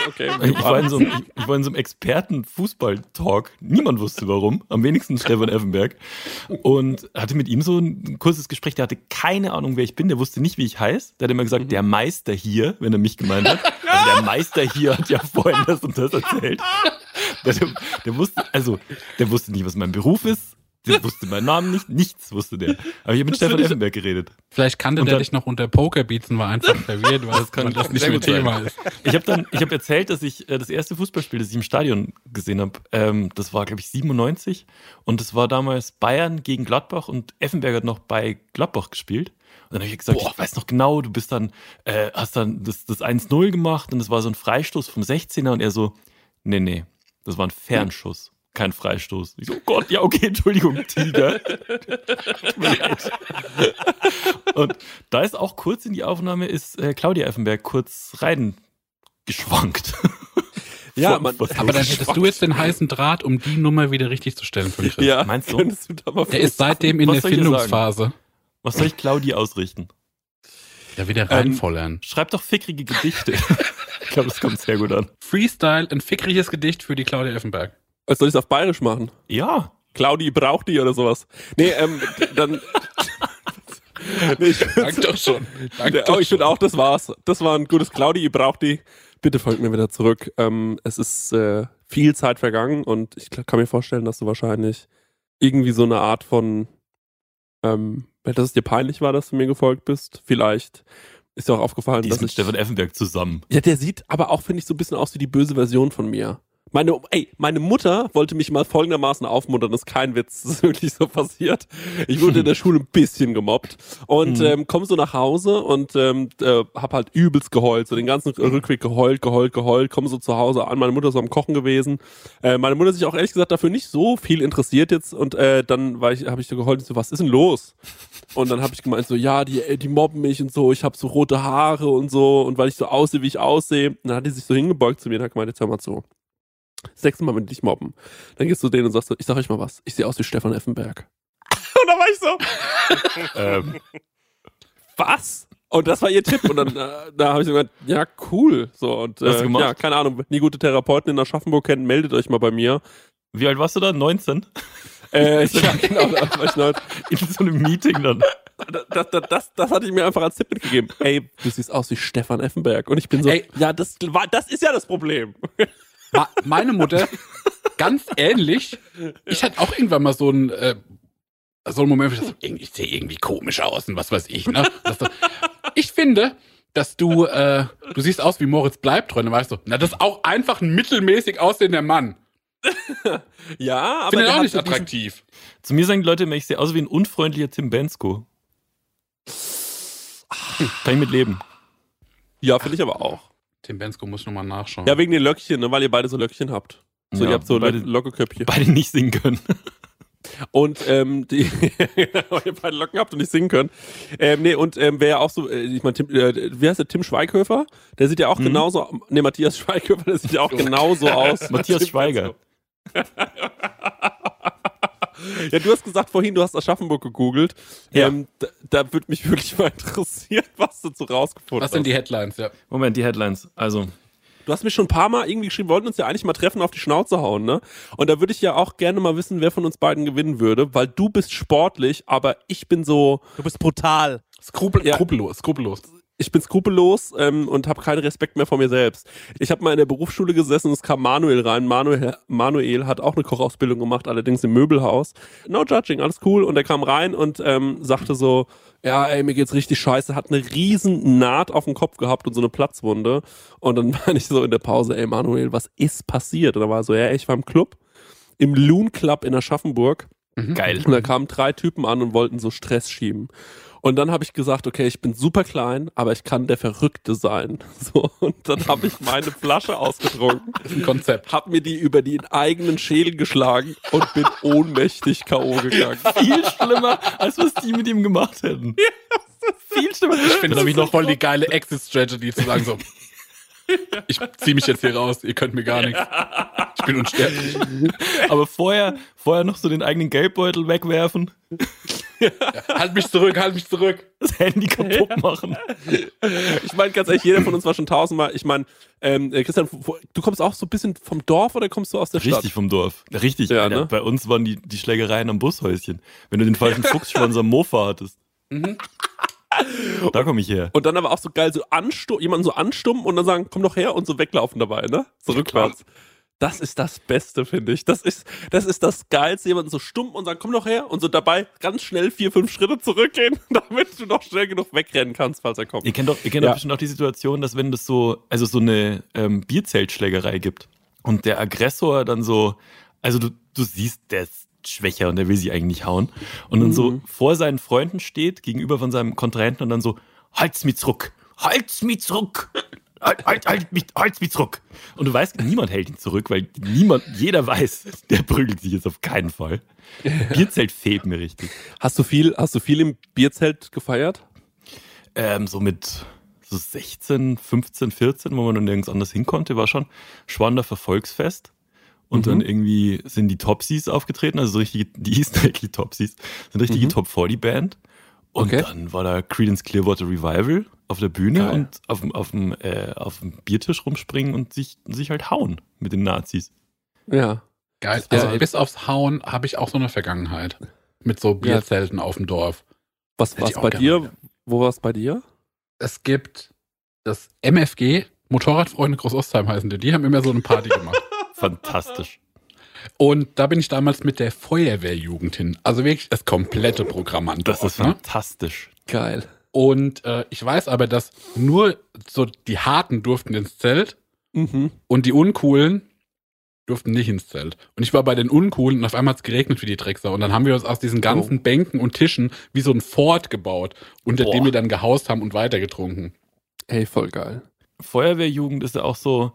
Okay.
Ich war in so einem, ich, ich war in so einem Experten-Fußball-Talk. Niemand wusste warum. Am wenigsten Stefan Effenberg. Und hatte mit ihm so ein kurzes Gespräch. Der hatte keine Ahnung, wer ich bin. Der wusste nicht, wie ich heiße. Der hat immer gesagt, der Meister hier, wenn er mich gemeint hat. Also der Meister hier hat ja vorhin das und das erzählt. Der, der, der wusste, also, der wusste nicht, was mein Beruf ist. Der wusste meinen Namen nicht. Nichts wusste der. Aber ich habe mit
Das
Stefan Effenberg geredet.
Vielleicht kannte
Und
der
dann-
dich noch unter Pokerbeats und war einfach verwirrt, weil
Das kann-
das nicht mehr. Thema ist.
Ich habe dann, ich habe erzählt, dass ich äh, das erste Fußballspiel, das ich im Stadion gesehen habe, ähm, das war glaube ich 97 und das war damals Bayern gegen Gladbach und Effenberg hat noch bei Gladbach gespielt. Und dann habe ich gesagt, ich weiß noch genau, du bist dann, äh, hast dann das, das 1-0 gemacht und das war so ein Freistoß vom 16er und er so, nee, nee, das war ein Fernschuss. Kein Freistoß. Ich so, oh Gott, ja, okay, Entschuldigung, Tiger. Tut mir leid. Und da ist auch kurz in die Aufnahme, ist äh, Claudia Effenberg kurz rein geschwankt.
Ja, man-
Aber dann hättest du jetzt den heißen Draht, um die Nummer wieder richtig zu stellen von Chris.
Ja,
Meinst du?
mal
Der ist seitdem in
Was
der Findungsphase.
Was soll ich Claudi ausrichten?
Ja, wieder reinvollern.
Schreib doch fickrige Gedichte. ich glaube, das kommt sehr gut an.
Freestyle, ein fickriges Gedicht für die Claudia Effenberg.
Was soll ich auf Bayerisch machen?
Ja.
Claudi braucht die oder sowas. Nee, ähm, dann. nee, ich
Dank doch schon. Dank
Ja,
doch
oh, ich finde auch, das war's. Das war ein gutes Claudi, ihr braucht die. Bitte folgt mir wieder zurück. Ähm, es ist äh, viel Zeit vergangen und ich kann mir vorstellen, dass du wahrscheinlich irgendwie so eine Art von, ähm, dass es dir peinlich war, dass du mir gefolgt bist. Vielleicht ist dir auch aufgefallen,
Die
dass
ist mit
ich,
Stefan Effenberg zusammen.
ja, der sieht aber auch, finde ich, so ein bisschen aus wie die böse Version von mir. Meine, ey, meine Mutter wollte mich mal folgendermaßen aufmuntern, das ist kein Witz, das ist wirklich so passiert. Ich wurde in der Schule ein bisschen gemobbt und
Mhm.
ähm, komm so nach Hause und ähm, äh, hab halt übelst geheult, so den ganzen Rückweg geheult, geheult, geheult, komm so zu Hause an, meine Mutter ist so am Kochen gewesen. Äh, meine Mutter hat sich auch ehrlich gesagt dafür nicht so viel interessiert jetzt und äh, dann war ich, habe ich so geheult und so, was ist denn los? Und dann habe ich gemeint so, ja, die, äh, die mobben mich und so, ich habe so rote Haare und so und weil ich so aussehe, wie ich aussehe. Und dann hat die sich so hingebeugt zu mir und hat gemeint, jetzt hör mal zu. Das nächste Mal, wenn die dich mobben, dann gehst du denen und sagst so, ich sag euch mal was, ich sehe aus wie Stefan Effenberg. und da war ich so,
Ähm,
was? Und das war ihr Tipp. Und dann äh, da habe ich so gesagt, ja, cool. So, und äh,
du gemacht?
ja, keine Ahnung, wenn ihr gute Therapeuten in Aschaffenburg kennt, meldet euch mal bei mir.
wie alt warst du da? 19?
Äh, ja, genau, da war ich noch,
In so einem Meeting dann.
das, das, das, das hatte ich mir einfach als Tipp mitgegeben. Ey, du siehst aus wie Stefan Effenberg. Und ich bin so,
Ey.
ja, das, war, das ist ja das Problem.
Ma- Meine Mutter, ganz ähnlich. Ich hatte auch irgendwann mal so einen, äh, so einen Moment, wo ich dachte, irgendwie- ich sehe irgendwie komisch aus und was weiß ich. Ne? Das so, ich finde, dass du, äh, du siehst aus wie Moritz Bleibtreu. Dann weißt du, na, das ist auch einfach ein mittelmäßig aussehender Mann.
Ja, aber
Finde ich auch nicht
so diesen-
attraktiv.
Zu mir sagen die Leute immer, ich sehe aus wie ein unfreundlicher Tim Bensko. Kann ich mit leben.
Ja, finde ich aber auch.
Tim Bensko muss nochmal nachschauen.
Ja, wegen den Löckchen, ne, weil ihr beide so Löckchen habt. So,
Ja,
ihr habt so
beide-
Lo- Lockeköpfchen.
Beide nicht singen können.
Und ähm, die ihr beide Locken habt und nicht singen könnt. Ähm, nee, und ähm, wer ja auch so, äh, ich meine, Tim, äh, wie heißt der, Tim Schweighöfer? Der sieht ja auch
Mhm.
genauso, nee, Matthias Schweighöfer, der sieht ja auch genauso aus.
Matthias Schweiger.
Ja, du hast gesagt vorhin, du hast Aschaffenburg gegoogelt.
Ja.
Ähm, da, da würde mich wirklich mal interessieren, was du so rausgefunden
Was sind
hast.
die Headlines? Ja.
Moment, die Headlines. Also,
Du hast mir schon ein paar Mal irgendwie geschrieben, wir wollten uns ja eigentlich mal treffen, auf die Schnauze hauen, ne? Und da würde ich ja auch gerne mal wissen, wer von uns beiden gewinnen würde, weil du bist sportlich, aber ich bin so,
Du bist brutal.
Skrupel,
Ja.
Skrupellos, skrupellos.
Ich bin skrupellos ähm, und habe keinen Respekt mehr vor mir selbst. Ich habe mal in der Berufsschule gesessen und es kam Manuel rein. Manuel, Manuel hat auch eine Kochausbildung gemacht, allerdings im Möbelhaus. No judging, alles cool. Und er kam rein und ähm, sagte so, ja, ey, mir geht's richtig scheiße, hat eine riesen Naht auf dem Kopf gehabt und so eine Platzwunde. Und dann war ich so in der Pause, ey Manuel, was ist passiert? Und er war so, ja, ich war im Club, im Loon Club in Aschaffenburg.
geil.
Und da kamen drei Typen an und wollten so Stress schieben. Und dann habe ich gesagt, okay, ich bin super klein, aber ich kann der Verrückte sein. So, und dann habe ich meine Flasche ausgetrunken,
Das ist ein Konzept.
habe mir die über den eigenen Schädel geschlagen und bin ohnmächtig K.O. gegangen.
Viel schlimmer, als was die mit ihm gemacht hätten. Viel schlimmer.
Ich finde nämlich noch voll die geile Exit-Strategy zu sagen so, ich ziehe mich jetzt hier raus, ihr könnt mir gar nichts. Ich bin unsterblich.
Aber vorher, vorher noch so den eigenen Geldbeutel wegwerfen,
Halt mich zurück, halt mich zurück.
das Handy kaputt machen.
Ich meine, ganz ehrlich, jeder von uns war schon tausendmal. Ich meine, ähm, äh, Christian, du kommst auch so ein bisschen vom Dorf oder kommst du aus der Stadt?
Richtig vom Dorf. Richtig.
Ja, ne?
Bei uns waren die, die Schlägereien am Bushäuschen. Wenn du den falschen Fuchsschwanz am Mofa hattest. Da komme ich her.
Und dann aber auch so geil, so anstum jemanden so anstummen und dann sagen, komm doch her und so weglaufen dabei, ne? So rückwärts. Das ist das Beste, finde ich. Das ist, das ist das Geilste, jemanden so stumm und sagen, komm doch her und so dabei ganz schnell vier, fünf Schritte zurückgehen, damit du noch schnell genug wegrennen kannst, falls er kommt.
Ihr kennt doch, ihr kennt
Ja.
doch bestimmt auch die Situation, dass wenn das so, also so eine ähm, Bierzeltschlägerei gibt und der Aggressor dann so, also du, du siehst, der ist schwächer und der will sie eigentlich nicht hauen und dann so vor seinen Freunden steht, gegenüber von seinem Kontrahenten und dann so, halt's mich zurück, halt's mich zurück. Halt, halt, halt, mich, halt's mich zurück. Und du weißt, niemand hält ihn zurück, weil niemand, jeder weiß, der prügelt sich jetzt auf keinen Fall. Bierzelt fehlt mir richtig.
Hast du viel, hast du viel im Bierzelt gefeiert?
ähm, so mit so 16, 15, 14, wo man dann nirgends anders hin konnte, war schon Schwandorfer Volksfest. Und
Mhm.
dann irgendwie sind die Topsies aufgetreten, also so richtige, die hießen eigentlich Topsies, sind richtige
Mhm.
Top 40 Band. Und
Okay.
dann war da Creedence Clearwater Revival auf der Bühne
Geil.
und auf dem, auf, dem, äh, auf dem Biertisch rumspringen und sich, sich halt hauen mit den Nazis.
Ja.
Geil.
Ja,
Also
ey.
bis aufs Hauen habe ich auch so eine Vergangenheit. Mit so Bierzelten auf dem Dorf.
Was
auch
bei dir?
wieder.
Wo war's bei dir?
Es gibt das MFG, Motorradfreunde Groß-Ostheim heißen die. Die haben immer so eine Party gemacht.
Fantastisch.
Und da bin ich damals mit der Feuerwehrjugend hin. Also wirklich das komplette Programm an
Das ist
ne?
fantastisch.
Geil.
Und äh, ich weiß aber, dass nur so die Harten durften ins Zelt
Mhm.
und die Uncoolen durften nicht ins Zelt. Und ich war bei den Uncoolen und auf einmal hat es geregnet wie die Drecksau. Und dann haben wir uns aus diesen ganzen Bänken und Tischen wie so ein Fort gebaut, unter
Boah.
dem wir dann gehaust haben und weitergetrunken.
Ey, voll geil.
Feuerwehrjugend ist ja auch so,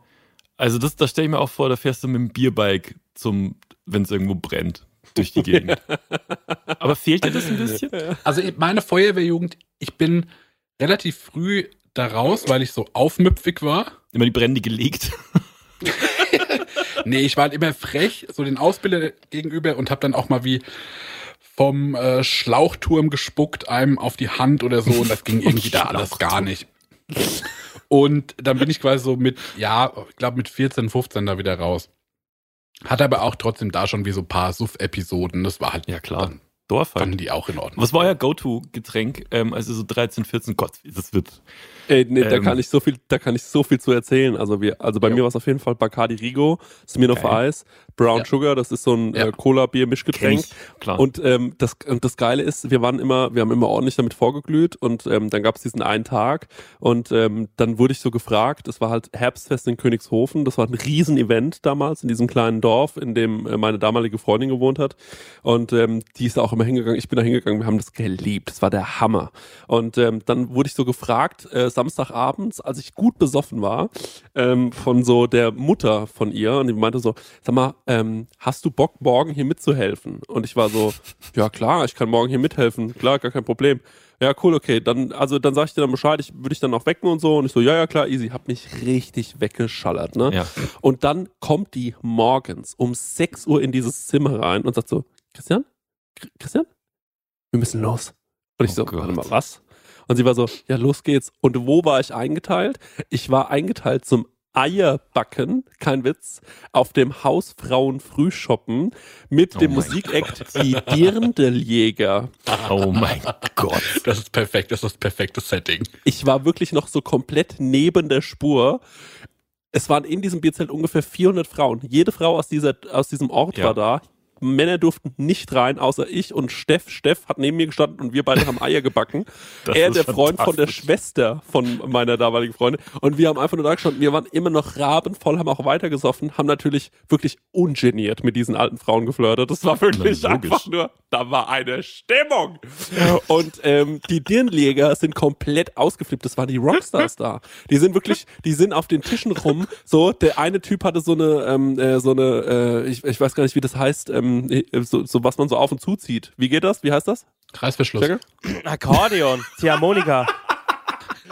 also das, da stelle ich mir auch vor, da fährst du mit dem Bierbike zum, wenn es irgendwo brennt, durch die Gegend. Aber fehlt dir das ein bisschen?
Also meine Feuerwehrjugend, ich bin relativ früh da raus, weil ich so aufmüpfig war.
Immer die Brände gelegt.
Nee, ich war halt immer frech, so den Ausbilder gegenüber und hab dann auch mal wie vom äh, Schlauchturm gespuckt, einem auf die Hand oder so und das ging irgendwie da alles gar nicht. Und dann bin ich quasi so mit, ja, ich glaube mit 14, 15 da wieder raus. Hat aber auch trotzdem da schon wie so ein paar Suff-Episoden. Das war halt,
Ja, klar.
dann
Dorf halt.
fanden die auch in Ordnung.
Was war euer Go-To-Getränk, ähm, also so 13, 14? Gott, das wird.
Ey, nee, da
Ähm.
kann ich so viel, da kann ich so viel zu erzählen. Also wir, also bei
Jo.
mir war es auf jeden Fall Bacardi Rigo, Smirnoff. Ice, Brown
Ja.
Sugar, das ist so ein
Ja.
äh, Cola-Bier-Mischgetränk.
Klar.
Und ähm, das, und das Geile ist, wir waren immer, wir haben immer ordentlich damit vorgeglüht und ähm, dann gab es diesen einen Tag und ähm, dann wurde ich so gefragt, es war halt Herbstfest in Königshofen, das war ein Riesen-Event damals in diesem kleinen Dorf, in dem äh, meine damalige Freundin gewohnt hat und ähm, die ist auch immer hingegangen, ich bin da hingegangen, wir haben das geliebt, das war der Hammer. Und ähm, dann wurde ich so gefragt, äh, Samstagabends, als ich gut besoffen war, ähm, von so der Mutter von ihr und die meinte so, sag mal, ähm, hast du Bock, morgen hier mitzuhelfen? Und ich war so, ja klar, ich kann morgen hier mithelfen, klar, gar kein Problem. Ja, cool, okay, dann, also dann sag ich dir dann Bescheid, ich würde ich dann auch wecken und so. Und ich so, ja, ja, klar, easy, hab mich richtig weggeschallert, ne?
Ja.
Und dann kommt die morgens um 6 Uhr in dieses Zimmer rein und sagt so, Christian? Chr- Christian? Wir müssen los. Und ich
Oh
so,
Gott.
warte mal, was? Und sie war so, ja, los geht's. Und wo war ich eingeteilt? Ich war eingeteilt zum Eierbacken, kein Witz, auf dem Hausfrauen Frühshoppen mit
Oh
dem Musikakt Die Dirndeljäger.
Oh mein Gott.
Das ist perfekt, das ist das perfekte Setting.
Ich war wirklich noch so komplett neben der Spur. Es waren in diesem Bierzelt ungefähr 400 Frauen. Jede Frau aus, dieser, aus diesem Ort
Ja.
war da. Männer durften nicht rein, außer ich und Steff. Steff hat neben mir gestanden und wir beide haben Eier gebacken.
Das
er der Freund von der. Schwester von meiner damaligen Freundin. Und wir haben einfach nur da gestanden. Wir waren immer noch rabenvoll, haben auch weitergesoffen, haben natürlich wirklich ungeniert mit diesen alten Frauen geflirtet. Das war wirklich
Na,
einfach nur, da war eine Stimmung. Und ähm, die Dirnleger sind komplett ausgeflippt. Das waren die Rockstars da. Die sind wirklich, die sind auf den Tischen rum. So, der eine Typ hatte so eine, ähm, äh, so eine, äh, ich, ich weiß gar nicht, wie das heißt, ähm, äh, so, so was man so auf und zuzieht. Wie geht das? Wie heißt das?
Reißverschluss.
Jacke?
Akkordeon, Ziehharmonika.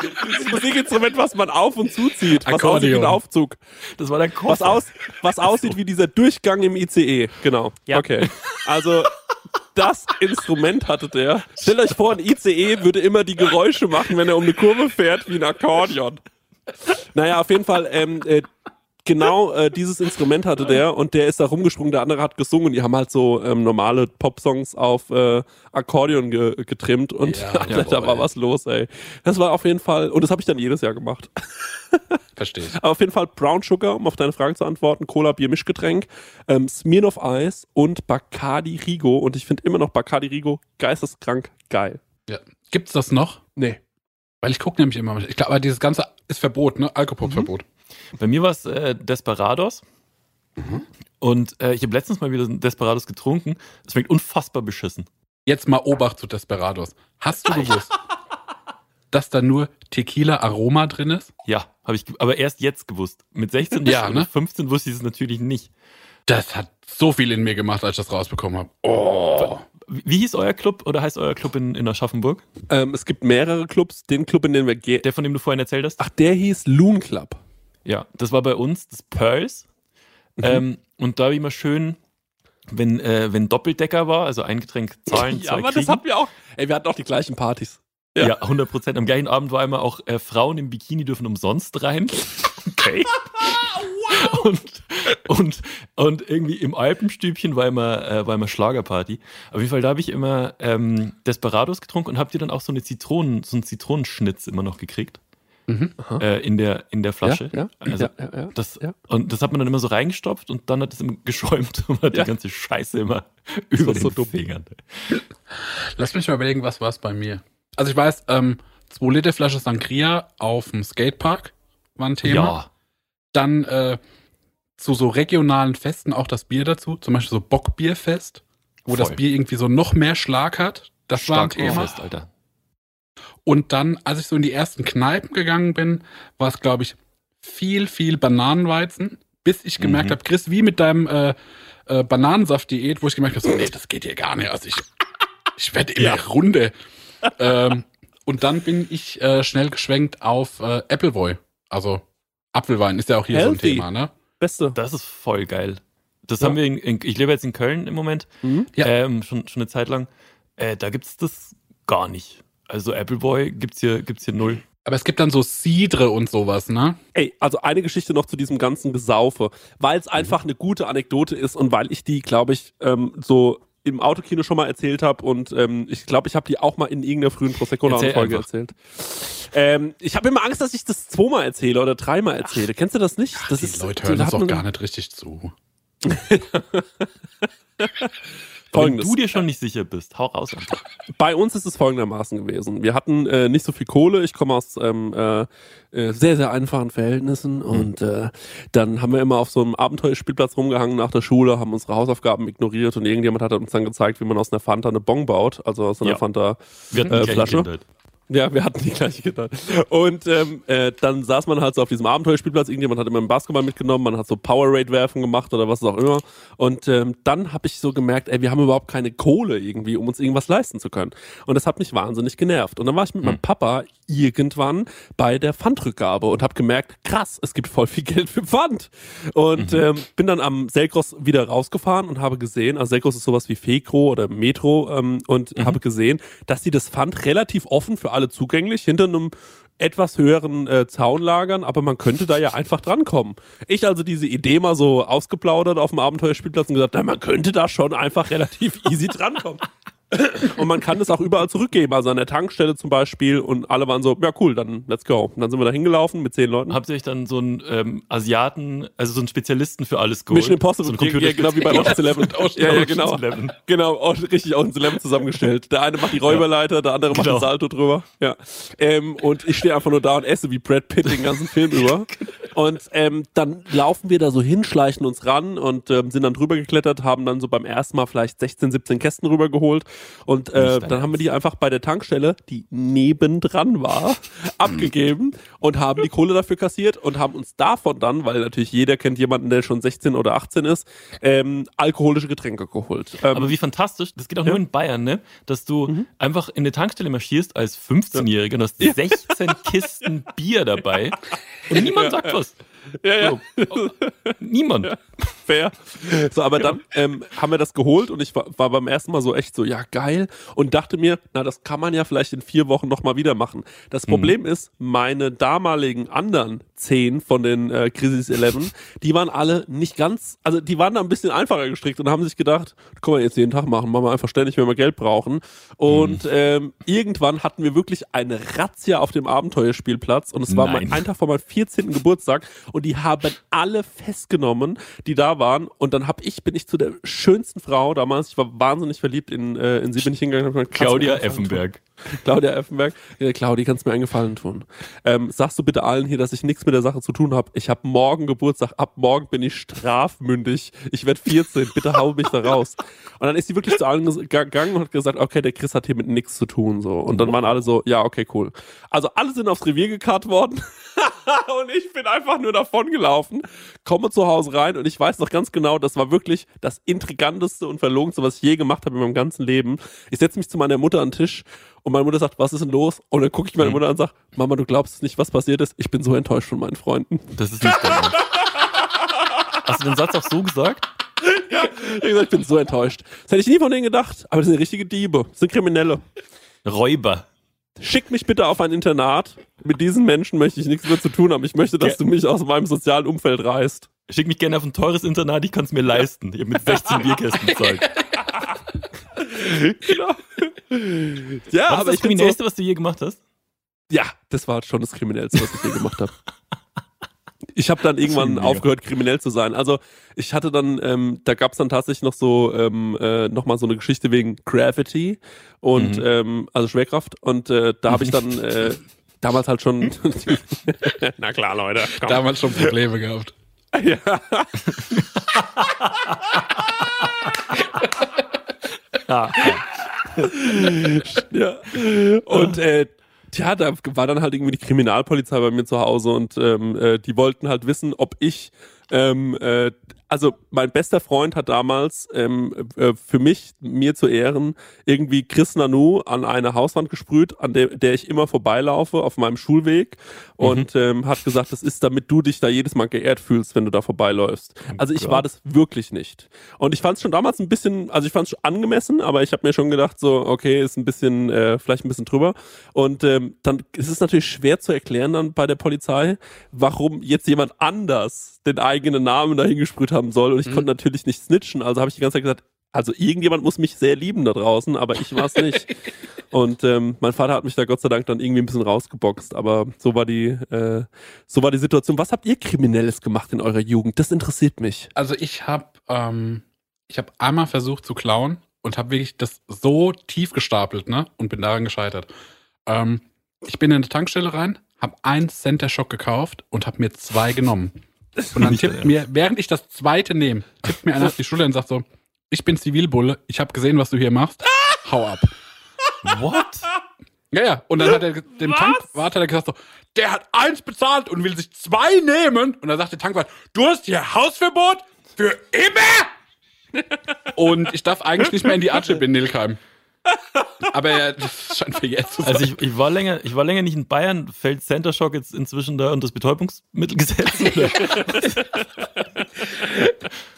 Das Musikinstrument, was man auf und zuzieht. Was
Akkordeon.
aussieht wie ein Aufzug.
Das war der Koffer.
Was, aus, was aussieht wie dieser Durchgang im ICE. Genau.
Ja.
Okay. Also, das Instrument hatte der. Stellt euch vor, ein ICE würde immer die Geräusche machen, wenn er um eine Kurve fährt, wie ein Akkordeon. Naja, auf jeden Fall, ähm, äh, genau äh, dieses Instrument hatte der und der ist da rumgesprungen, der andere hat gesungen. Die haben halt so ähm, normale Popsongs auf äh, Akkordeon ge getrimmt und
Ja,
Alter, da
jawohl.
war was los, ey. Das war auf jeden Fall, und das habe ich dann jedes Jahr gemacht.
Verstehe.
Aber auf jeden Fall Brown Sugar, um auf deine Frage zu antworten, Cola, Bier, Mischgetränk, ähm, Smirnoff Eis und Bacardi Rigo. Und ich finde immer noch Bacardi Rigo geisteskrank geil.
Ja. Gibt's das noch?
Nee.
Weil ich gucke nämlich immer. Ich glaube, dieses ganze ist Verbot, ne? Alkopop-Verbot.
Bei mir war es äh, Desperados. Und äh, ich habe letztens mal wieder Desperados getrunken. Es schmeckt unfassbar beschissen.
Jetzt mal Obacht zu Desperados. Hast du gewusst, dass da nur Tequila-Aroma drin ist?
Ja, habe ich aber erst jetzt gewusst. Mit 16
Ja,
oder
ne?
15 wusste ich es natürlich nicht.
Das hat so viel in mir gemacht, als ich das rausbekommen habe. Oh.
Wie, wie hieß euer Club oder heißt euer Club in, in Aschaffenburg?
Ähm, es gibt mehrere Clubs. Den Club, in den wir gehen.
Der, von dem du vorhin erzählt hast?
Ach, der hieß Loon Club.
Ja, das war bei uns das Pearls.
Mhm.
Ähm, und da habe ich immer schön, wenn, äh, wenn Doppeldecker war, also ein Getränk zahlen,
Ja,
zwei
aber das
kriegen.
hatten wir auch. Ey, wir hatten auch die gleichen Partys. ja.
Ja, 100 Prozent. Am gleichen Abend war immer auch, äh, Frauen im Bikini dürfen umsonst rein. Okay. und, und, und irgendwie im Alpenstübchen war immer, äh, war immer Schlagerparty. Auf jeden Fall, da habe ich immer ähm, Desperados getrunken und habt ihr dann auch so eine Zitronen, so einen Zitronenschnitz immer noch gekriegt.
Mhm.
Äh, in, der, in der Flasche.
Ja, ja,
Also,
ja.
Das,
Ja.
Und das hat man dann immer so reingestopft und dann hat es immer geschäumt und man hat
Ja.
die ganze Scheiße immer über den
so dumm.
Fingern.
Lass mich mal überlegen, was war es bei mir? Also ich weiß, ähm, 2 Liter Flasche Sangria auf dem Skatepark war ein Thema.
Ja.
Dann äh, zu so regionalen Festen auch das Bier dazu, zum Beispiel so Bockbierfest, wo
Voll.
das Bier irgendwie so noch mehr Schlag hat. Das war ein
Stark
Thema.
fest, Alter.
Und dann, als ich so in die ersten Kneipen gegangen bin, war es, glaube ich, viel, viel Bananenweizen, bis ich gemerkt
Mhm.
habe, Chris, wie mit deinem äh, äh, Bananensaft-Diät, wo ich gemerkt habe, so, nee, das geht hier gar nicht. Also ich, ich werde immer runde. ähm, und dann bin ich äh, schnell geschwenkt auf äh, Appleboy. Also Apfelwein ist ja auch hier so ein
Healthy.
Thema, ne?
Beste.
Das ist voll geil. Das
Ja.
haben wir in, in, ich lebe jetzt in Köln im Moment,
Mhm.
Ja.
ähm, schon, schon eine Zeit lang. Äh, da gibt's das gar nicht. Also Appleboy gibt's hier, gibt's hier null.
Aber es gibt dann so Cidre und sowas, ne?
Ey, also eine Geschichte noch zu diesem ganzen Gesaufe, weil
Mhm.
es einfach eine gute Anekdote ist und weil ich die, glaube ich, ähm, so im Autokino schon mal erzählt habe und ähm, ich glaube, ich habe die auch mal in irgendeiner frühen prosecco
Erzähl
folge
einfach.
erzählt. Ähm, ich habe immer Angst, dass ich das zweimal erzähle oder dreimal erzähle. Kennst du das nicht? das
die Leute hören
da
uns
hat
doch
man-
gar nicht richtig zu.
Wenn
Folgendes.
du dir schon nicht sicher bist, hau raus. einfach.
Bei uns ist es folgendermaßen gewesen. Wir hatten äh, nicht so viel Kohle. Ich komme aus ähm, äh, äh, sehr, sehr einfachen Verhältnissen. Und äh, dann haben wir immer auf so einem Abenteuerspielplatz rumgehangen nach der Schule, haben unsere Hausaufgaben ignoriert und irgendjemand hat uns dann gezeigt, wie man aus einer Fanta eine Bon baut. Also aus einer
Ja.
Fanta
Wir hatten
Äh, Ja, wir hatten die gleiche Gitarre. Und ähm, äh, dann saß man halt so auf diesem Abenteuerspielplatz. Irgendjemand hat immer einen Basketball mitgenommen, man hat so Powerade-Werfen gemacht oder was auch immer. Und ähm, dann habe ich so gemerkt, ey, wir haben überhaupt keine Kohle irgendwie, um uns irgendwas leisten zu können. Und das hat mich wahnsinnig genervt. Und dann war ich mit meinem Papa irgendwann bei der Pfandrückgabe und habe gemerkt, krass, es gibt voll viel Geld für Pfand. Und ähm, bin dann am Selkros wieder rausgefahren und habe gesehen, also Selkros ist sowas wie Fekro oder Metro ähm, und habe gesehen, dass die das Pfand relativ offen für alle zugänglich hinter einem etwas höheren äh, Zaun lagern, aber man könnte da ja einfach drankommen. Ich also diese Idee mal so ausgeplaudert auf dem Abenteuerspielplatz und gesagt, na, man könnte da schon einfach relativ easy drankommen. Und man kann es auch überall zurückgeben, also an der Tankstelle zum Beispiel. Und alle waren so, ja cool, dann let's go. Und dann sind wir da hingelaufen mit zehn Leuten.
Habt ihr euch dann so einen ähm, Asiaten, also so einen Spezialisten für alles geholt?
Mission Impossible,
so einen
ja, genau wie bei Ocean's Eleven. ja, ja, genau. Genau, auch richtig Ocean's Eleven zusammengestellt. Der eine macht die Räuberleiter, der andere macht
Genau.
den Salto drüber. Ja. Ähm, und ich stehe einfach nur da und esse wie Brad Pitt den ganzen Film über. Und ähm, dann laufen wir da so hin, schleichen uns ran und ähm, sind dann drüber geklettert, haben dann so beim ersten Mal vielleicht 16, 17 Kästen rübergeholt. Und äh, dann haben wir die einfach bei der Tankstelle, die nebendran war, abgegeben und haben die Kohle dafür kassiert und haben uns davon dann, weil natürlich jeder kennt jemanden, der schon 16 oder 18 ist, ähm, alkoholische Getränke geholt. Ähm,
Aber wie fantastisch, das geht auch nur in Bayern, ne? Dass du
Mhm.
einfach in eine Tankstelle marschierst als 15-Jähriger und hast 16 Kisten Bier dabei und niemand sagt was.
ja, ja.
So. Niemand.
Fair. So, aber dann ähm, haben wir das geholt und ich war, war beim ersten Mal so echt so, ja, geil. Und dachte mir, na, das kann man ja vielleicht in vier Wochen nochmal wieder machen. Das Problem ist, meine damaligen anderen zehn von den äh, Crisis 11, die waren alle nicht ganz, also die waren da ein bisschen einfacher gestrickt und haben sich gedacht, können wir jetzt jeden Tag machen, machen wir einfach ständig, wenn wir Geld brauchen. Und ähm, irgendwann hatten wir wirklich eine Razzia auf dem Abenteuerspielplatz und es war mein,
Nein.
ein Tag vor meinem 14. Geburtstag und die haben alle festgenommen, die da waren. Und dann hab ich, bin ich zu der schönsten Frau damals, ich war wahnsinnig verliebt in, äh, in sie, bin ich hingegangen und hab gesagt,
Claudia Effenberg.
Claudia Effenberg. Ja, Claudia, kannst du mir einen Gefallen tun? Ähm, sagst du bitte allen hier, dass ich nichts mit der Sache zu tun habe. Ich habe morgen Geburtstag, ab morgen bin ich strafmündig. Ich werde 14, bitte hau mich da raus. Und dann ist sie wirklich zu allen gegangen und hat gesagt, okay, der Chris hat hier mit nichts zu tun. so. Und dann waren alle so, ja, okay, cool. Also alle sind aufs Revier gekarrt worden. und ich bin einfach nur davon gelaufen, komme zu Hause rein und ich weiß noch ganz genau, das war wirklich das intriganteste und verlogenste, was ich je gemacht habe in meinem ganzen Leben. Ich setze mich zu meiner Mutter an den Tisch und meine Mutter sagt, was ist denn los? Und dann gucke ich meine Mutter an und sage, Mama, du glaubst nicht, was passiert ist. Ich bin so enttäuscht von meinen Freunden.
Das ist nicht dein. Hast du den Satz auch so gesagt?
Ich hab gesagt, ich bin so enttäuscht. Das hätte ich nie von denen gedacht, aber das sind richtige Diebe, das sind Kriminelle.
Räuber.
Schick mich bitte auf ein Internat. Mit diesen Menschen möchte ich nichts mehr zu tun haben. Ich möchte, dass du mich aus meinem sozialen Umfeld reißt.
Schick mich gerne auf ein teures Internat, ich kann es mir leisten. Ich habe mit 16 Bierkästen bezahlt.
Genau. Ja,
Was
aber
ist das
ich bin so,
Kriminellste, was du je gemacht hast?
Ja, das war schon das Kriminellste, was ich je gemacht habe. Ich habe dann irgendwann aufgehört, kriminell zu sein. Also ich hatte dann, ähm, da gab es dann tatsächlich noch so ähm, äh, nochmal so eine Geschichte wegen Gravity und
Mhm.
ähm, also Schwerkraft. Und äh, da habe ich dann äh, damals halt schon. Na klar, Leute. Komm.
Damals schon Probleme gehabt.
Ja.
Ja.
ja. Und äh, tja, da war dann halt irgendwie die Kriminalpolizei bei mir zu Hause und ähm, äh, die wollten halt wissen, ob ich ähm, äh, also mein bester Freund hat damals ähm, äh, für mich, mir zu Ehren, irgendwie Chris Nanu an eine Hauswand gesprüht, an der, der ich immer vorbeilaufe auf meinem Schulweg und ähm, hat gesagt, das ist, damit du dich da jedes Mal geehrt fühlst, wenn du da vorbeiläufst. Also ich war das wirklich nicht. Und ich fand es schon damals ein bisschen, also ich fand es schon angemessen, aber ich habe mir schon gedacht, so, okay, ist ein bisschen, äh, vielleicht ein bisschen drüber. Und ähm, dann ist es natürlich schwer zu erklären dann bei der Polizei, warum jetzt jemand anders den eigenen Namen dahin gesprüht haben soll. Und ich konnte natürlich nicht snitchen, also habe ich die ganze Zeit gesagt, also irgendjemand muss mich sehr lieben da draußen, aber ich war es nicht. Und ähm, mein Vater hat mich da Gott sei Dank dann irgendwie ein bisschen rausgeboxt, aber so war die, äh, so war die Situation. Was habt ihr Kriminelles gemacht in eurer Jugend? Das interessiert mich.
Also ich habe ähm, ich habe einmal versucht zu klauen und habe wirklich das so tief gestapelt, ne? Und bin daran gescheitert. Ähm, ich bin in eine Tankstelle rein, habe einen Center Schock gekauft und habe mir zwei genommen. Und dann tippt mir, während ich das zweite nehme, tippt mir einer auf die Schulter und sagt so, ich bin Zivilbulle, ich habe gesehen, was du hier machst, hau ab.
What?
Ja, ja. Und dann hat er dem Tankwart hat er gesagt so, der hat eins bezahlt und will sich zwei nehmen. Und dann sagt der Tankwart, du hast hier Hausverbot für immer. und ich darf eigentlich nicht mehr in die Atschip in Nilkheim. Aber ja, das scheint mir jetzt zu sein.
Also ich, ich, war länger, ich war länger nicht in Bayern. Fällt Center Shock jetzt inzwischen da unter das Betäubungsmittelgesetz?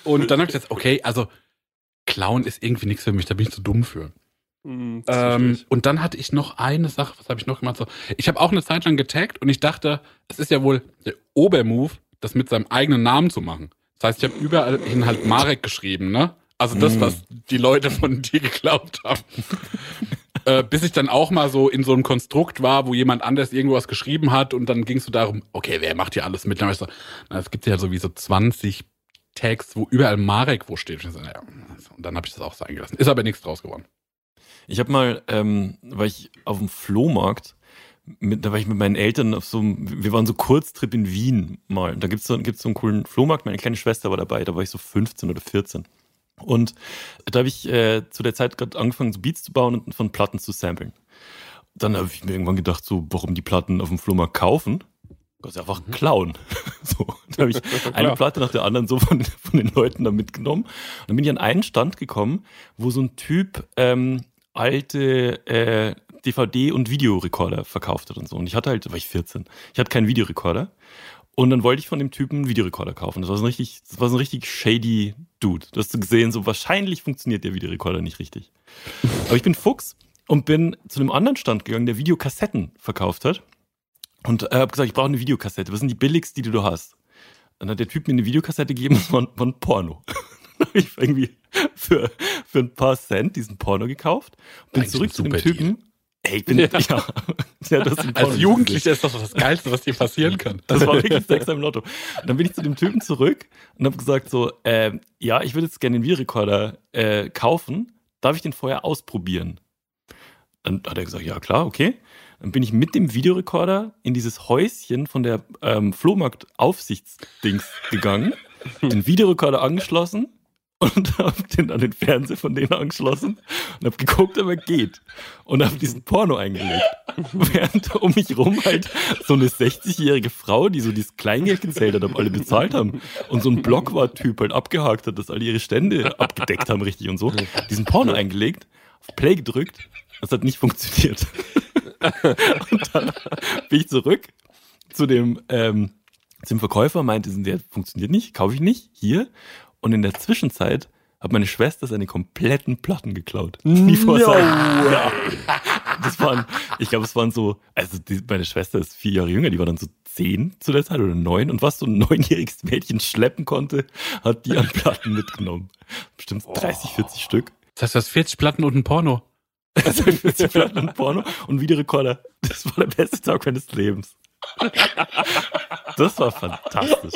und dann habe ich gesagt, okay, also Clown ist irgendwie nichts für mich, da bin ich zu dumm für.
Hm,
Ähm, und dann hatte ich noch eine Sache, was habe ich noch gemacht? So, ich habe auch eine Zeit lang getaggt und ich dachte, es ist ja wohl der Obermove, das mit seinem eigenen Namen zu machen. Das heißt, ich habe überall hin halt Marek geschrieben, ne? Also das, was die Leute von dir geglaubt haben. äh, bis ich dann auch mal so in so einem Konstrukt war, wo jemand anders irgendwas geschrieben hat und dann ging es so darum, okay, wer macht hier alles mit? Dann ich so, na, es gibt ja sowieso 20 Tags, wo überall Marek wo steht. Und, so, und dann habe ich das auch sein gelassen. Ist aber nichts draus geworden.
Ich habe mal, ähm, war ich auf dem Flohmarkt, mit, da war ich mit meinen Eltern auf so einem, wir waren so Kurztrip in Wien mal. Da gibt's so, gibt's so einen coolen Flohmarkt, meine kleine Schwester war dabei, da war ich so 15 oder 14. Und da habe ich äh, zu der Zeit gerade angefangen, so Beats zu bauen und von Platten zu samplen. Dann habe ich mir irgendwann gedacht, so, warum die Platten auf dem Flohmarkt kaufen? Kannst du einfach klauen. So, dann habe ich eine Platte nach der anderen so von, von den Leuten da mitgenommen. Und dann bin ich an einen Stand gekommen, wo so ein Typ ähm, alte äh, DVD- und Videorekorder verkauft hat und so. Und ich hatte halt, da war ich 14, ich hatte keinen Videorekorder. Und dann wollte ich von dem Typen einen Videorekorder kaufen. Das war so ein richtig, das war so ein richtig shady Dude. Du hast gesehen, so wahrscheinlich funktioniert der Videorekorder nicht richtig. Aber ich bin Fuchs und bin zu einem anderen Stand gegangen, der Videokassetten verkauft hat. Und äh, habe gesagt, ich brauche eine Videokassette. Was sind die billigsten, die du hast? Dann hat der Typ mir eine Videokassette gegeben, das war, ein- war ein Porno. Dann habe ich irgendwie für, für ein paar Cent diesen Porno gekauft. Bin
Eigentlich
zurück zu dem Typen. Ey, ich bin, ja. ja. ja
Als. Jugendlicher ist das doch das Geilste, was dir passieren kann.
Das war wirklich Sex im Lotto. Und dann bin ich zu dem Typen zurück und habe gesagt so, ähm, ja, ich würde jetzt gerne den Videorekorder äh, kaufen. Darf ich den vorher ausprobieren? Dann hat er gesagt, ja klar, okay. Dann bin ich mit dem Videorekorder in dieses Häuschen von der ähm, Flohmarkt-Aufsichtsdings gegangen, den Videorekorder angeschlossen und habe den an den Fernseher von denen angeschlossen und habe geguckt, ob er geht. Und habe diesen Porno eingelegt. Während um mich rum halt so eine 60-jährige Frau, die so dieses Kleingeld gezählt hat, ob alle bezahlt haben. Und so ein Blockwart-Typ halt abgehakt hat, dass alle ihre Stände abgedeckt haben, richtig und so. Diesen Porno eingelegt, auf Play gedrückt. Das hat nicht funktioniert. und dann bin ich zurück zu dem, ähm, zum Verkäufer, meinte, der funktioniert nicht, kaufe ich nicht, hier. Und in der Zwischenzeit hat meine Schwester seine kompletten Platten geklaut. Nie vor seinem- ja. Das waren, ich glaube, es waren so, also die, meine Schwester ist vier Jahre jünger, die war dann so zehn zu der Zeit oder neun. Und was so ein neunjähriges Mädchen schleppen konnte, hat die an Platten mitgenommen. Bestimmt 30, 40 Stück.
Das heißt, du hast 40 Platten und ein Porno.
Also 40 Platten und Porno und Videorekorder. Das war der beste Tag meines Lebens. Das war fantastisch.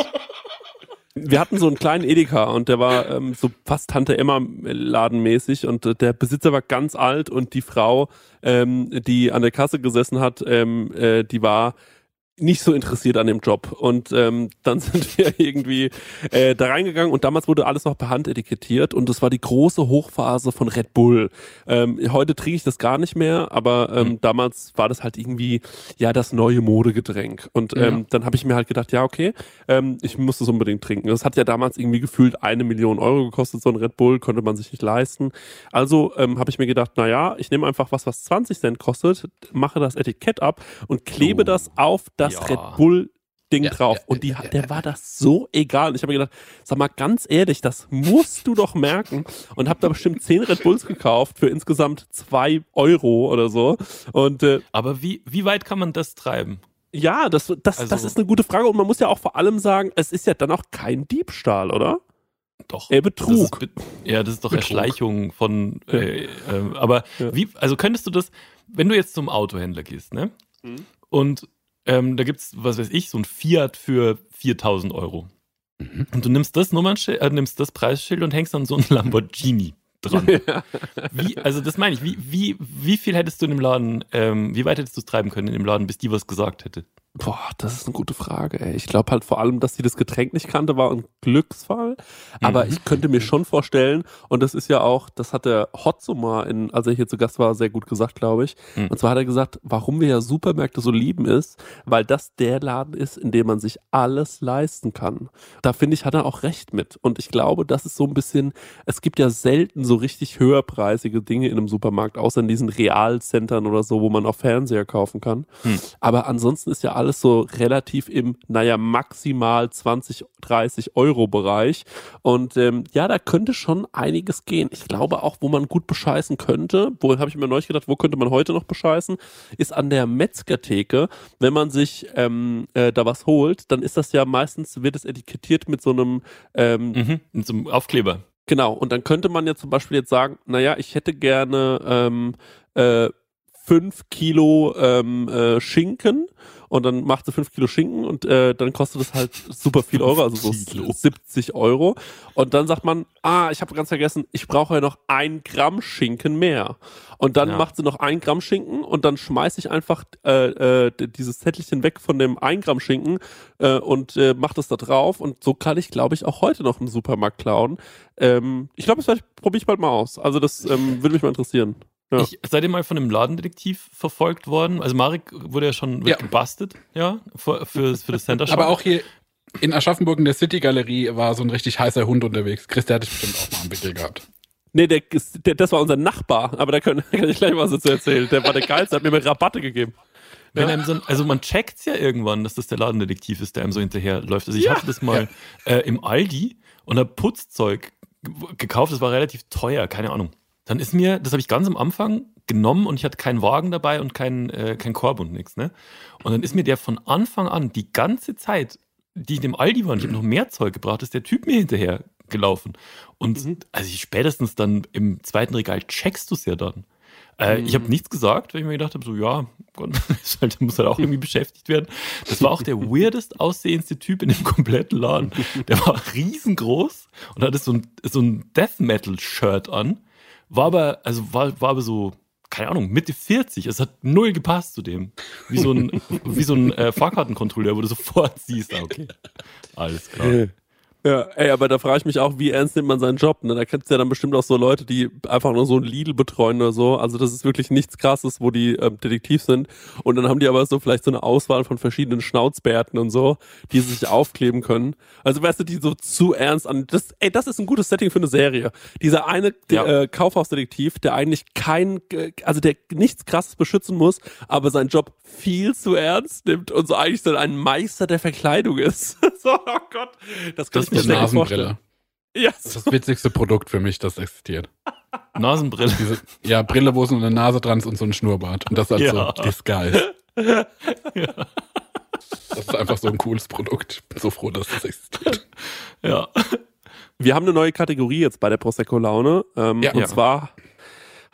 Wir hatten so einen kleinen Edeka und der war ähm, so fast Tante Emma ladenmäßig und äh, der Besitzer war ganz alt und die Frau, ähm, die an der Kasse gesessen hat, ähm, äh, die war nicht so interessiert an dem Job und ähm, dann sind wir irgendwie äh, da reingegangen und damals wurde alles noch per Hand etikettiert und das war die große Hochphase von Red Bull. Ähm, heute trinke ich das gar nicht mehr, aber ähm,
Mhm.
damals war das halt irgendwie ja das neue Modegetränk und ähm, dann habe ich mir halt gedacht, ja okay, ähm, ich muss das unbedingt trinken. Das hat ja damals irgendwie gefühlt eine Million Euro gekostet, so ein Red Bull, konnte man sich nicht leisten. Also ähm, habe ich mir gedacht, na ja, ich nehme einfach was, was 20 Cent kostet, mache das Etikett ab und klebe
Oh,
das auf das
ja.
Red Bull Ding
Ja,
drauf.
ja,
und die, der war das so egal. Und ich habe mir gedacht, sag mal ganz ehrlich, das musst du doch merken. Und habe da bestimmt 10 Red Bulls gekauft für insgesamt 2 Euro oder so. Und äh,
Aber wie, wie weit kann man das treiben?
ja, das, das,
Also-
das ist eine gute Frage. Und man muss ja auch vor allem sagen, es ist ja dann auch kein Diebstahl, oder?
Doch.
Äh,
Das
Betrug.
ist, Be- ja, das ist doch
Betrug.
Erschleichung von. Äh, äh, aber
Ja.
wie, also könntest du das, wenn du jetzt zum Autohändler gehst, ne?
Mhm.
Und ähm, da gibt's, was weiß ich, so ein Fiat für 4000 Euro.
Mhm.
Und du nimmst das Nummernschild, äh, nimmst das Preisschild und hängst dann so ein Lamborghini dran. Wie, also das meine ich, wie, wie, wie viel hättest du in dem Laden, ähm, wie weit hättest du es treiben können in dem Laden, bis die was gesagt hätte?
Boah, das ist eine gute Frage. Ey. Ich glaube halt vor allem, dass sie das Getränk nicht kannte, war ein Glücksfall. Aber
Mhm.
ich könnte mir schon vorstellen, und das ist ja auch, das hat der Hotzo mal, in, als er hier zu Gast war, sehr gut gesagt, glaube ich.
Mhm.
Und zwar hat er gesagt, warum wir ja Supermärkte so lieben ist, weil das der Laden ist, in dem man sich alles leisten kann. Da finde ich, hat er auch recht mit. Und ich glaube, das ist so ein bisschen, es gibt ja selten so richtig höherpreisige Dinge in einem Supermarkt, außer in diesen Realcentern oder so, wo man auch Fernseher kaufen kann.
Hm.
Aber ansonsten ist ja alles so relativ im, naja, maximal 20, 30 Euro Bereich. Und ähm, ja, da könnte schon einiges gehen. Ich glaube auch, wo man gut bescheißen könnte, wo habe ich mir neulich gedacht, wo könnte man heute noch bescheißen, ist an der Metzgertheke. Wenn man sich ähm, äh, da was holt, dann ist das ja meistens, wird es etikettiert mit so einem ähm,
Mhm. Mit so einem Aufkleber.
Genau, und dann könnte man ja zum Beispiel jetzt sagen, naja, ich hätte gerne ähm, äh, fünf Kilo ähm, äh, Schinken und dann macht sie fünf Kilo Schinken und äh, dann kostet es halt super viel Euro, also so
Kilo.
70 Euro. Und dann sagt man, ah, ich habe ganz vergessen, ich brauche ja noch ein Gramm Schinken mehr. Und dann
Ja.
macht sie noch ein Gramm Schinken und dann schmeiße ich einfach äh, äh, dieses Zettelchen weg von dem ein Gramm Schinken äh, und äh, mache das da drauf. Und so kann ich, glaube ich, auch heute noch im Supermarkt klauen. Ähm, ich glaube, das probiere ich bald mal aus. Also das ähm, würde mich mal interessieren. Ja.
Ich, seid ihr mal von einem Ladendetektiv verfolgt worden? Also Marek wurde ja schon
Ja.
gebastelt, ja, für, für, für das Center Shop.
Aber auch hier in Aschaffenburg in der City Galerie war so ein richtig heißer Hund unterwegs. Chris, der hatte bestimmt auch mal einen Wickel gehabt.
Nee, der, der, das war unser Nachbar, aber da kann, kann ich gleich was dazu erzählen. Der war der Geilste, hat mir mal Rabatte gegeben.
Wenn
Ja.
einem so ein, also man checkt's ja irgendwann, dass das der Ladendetektiv ist, der einem so hinterherläuft. Also ich hatte das mal äh, im Aldi und hab Putzzeug ge- gekauft, das war relativ teuer, keine Ahnung. Dann ist mir, das habe ich ganz am Anfang genommen und ich hatte keinen Wagen dabei und keinen äh, kein Korb und nichts, ne? Und dann ist mir der von Anfang an die ganze Zeit, die ich im Aldi war und ich habe noch mehr Zeug gebraucht, ist der Typ mir hinterher gelaufen. Und
Mhm.
also ich spätestens dann im zweiten Regal checkst du es ja dann. Äh, Ich
Mhm.
habe nichts gesagt, weil ich mir gedacht habe, so ja, Gott, halt, muss halt auch irgendwie beschäftigt werden. Das war auch der weirdest aussehendste Typ in dem kompletten Laden. Der war riesengroß und hatte so ein, so ein Death Metal Shirt an. War aber, also war, war aber so, keine Ahnung, Mitte 40. Es hat null gepasst zu dem. Wie so ein, wie so ein äh, Fahrkartenkontrolleur, wo du sofort siehst, ah, okay, alles klar.
Ja, ey, aber da frage ich mich auch, wie ernst nimmt man seinen Job? Ne? Da gibt es ja dann bestimmt auch so Leute, die einfach nur so ein Lidl betreuen oder so. Also das ist wirklich nichts krasses, wo die ähm, Detektiv sind. Und dann haben die aber so vielleicht so eine Auswahl von verschiedenen Schnauzbärten und so, die sie sich aufkleben können. Also weißt du, die so zu ernst an. Das, ey, das ist ein gutes Setting für eine Serie. Dieser eine
Ja.
äh, Kaufhausdetektiv, der eigentlich kein, äh, also der nichts krasses beschützen muss, aber seinen Job viel zu ernst nimmt und so eigentlich so ein Meister der Verkleidung ist. so, oh Gott. Das
Das
ich gut vorstellen.
Nasenbrille.
Ja,
Das ist das witzigste Produkt für mich, das existiert.
Nasenbrille.
Diese, ja, Brille, wo so eine Nase dran ist und so ein Schnurrbart. Und das als
Ja.
so Disguise. Das ist einfach so ein cooles Produkt. Ich bin so froh, dass das existiert.
Ja.
wir haben eine neue Kategorie jetzt bei der Prosecco Laune. Ähm,
Ja.
und
Ja.
zwar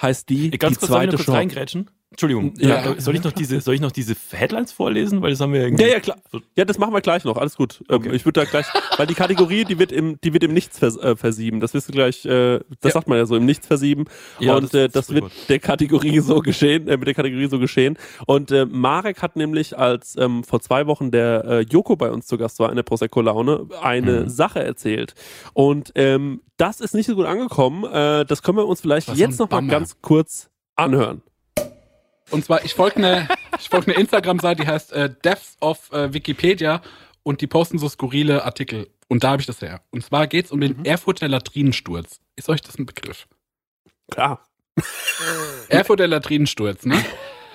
heißt die
Ganz
die
ich
zweite
reingrätschen? Entschuldigung,
Ja.
soll, ich noch diese, soll ich noch diese Headlines vorlesen? Weil das haben wir irgendwie.
Ja, ja, klar. Ja, das machen wir gleich noch. Alles gut. Ähm,
Okay.
ich würde da gleich, weil die Kategorie, die wird im, die wird im Nichts vers äh, versieben. Das wirst du gleich, äh, das
Ja.
sagt man ja so, im Nichts versieben.
Ja,
und
das-
äh,
das
wird der Kategorie so geschehen, äh, mit der Kategorie so geschehen. Und äh, Marek hat nämlich, als ähm, vor zwei Wochen der äh, Joko bei uns zu Gast war in der Prosecco Laune, eine
Mhm.
Sache erzählt. Und ähm, das ist nicht so gut angekommen. Äh, das können wir uns vielleicht
so
jetzt noch mal ganz kurz anhören.
Und zwar, ich folge eine ich folg eine Instagram-Seite, die heißt äh, Deaths of äh, Wikipedia und die posten so skurrile Artikel. Und da habe ich das her. Und zwar geht es um den Erfurter Latrinensturz. Ist euch das ein Begriff?
Klar.
Erfurter Latrinensturz, ne?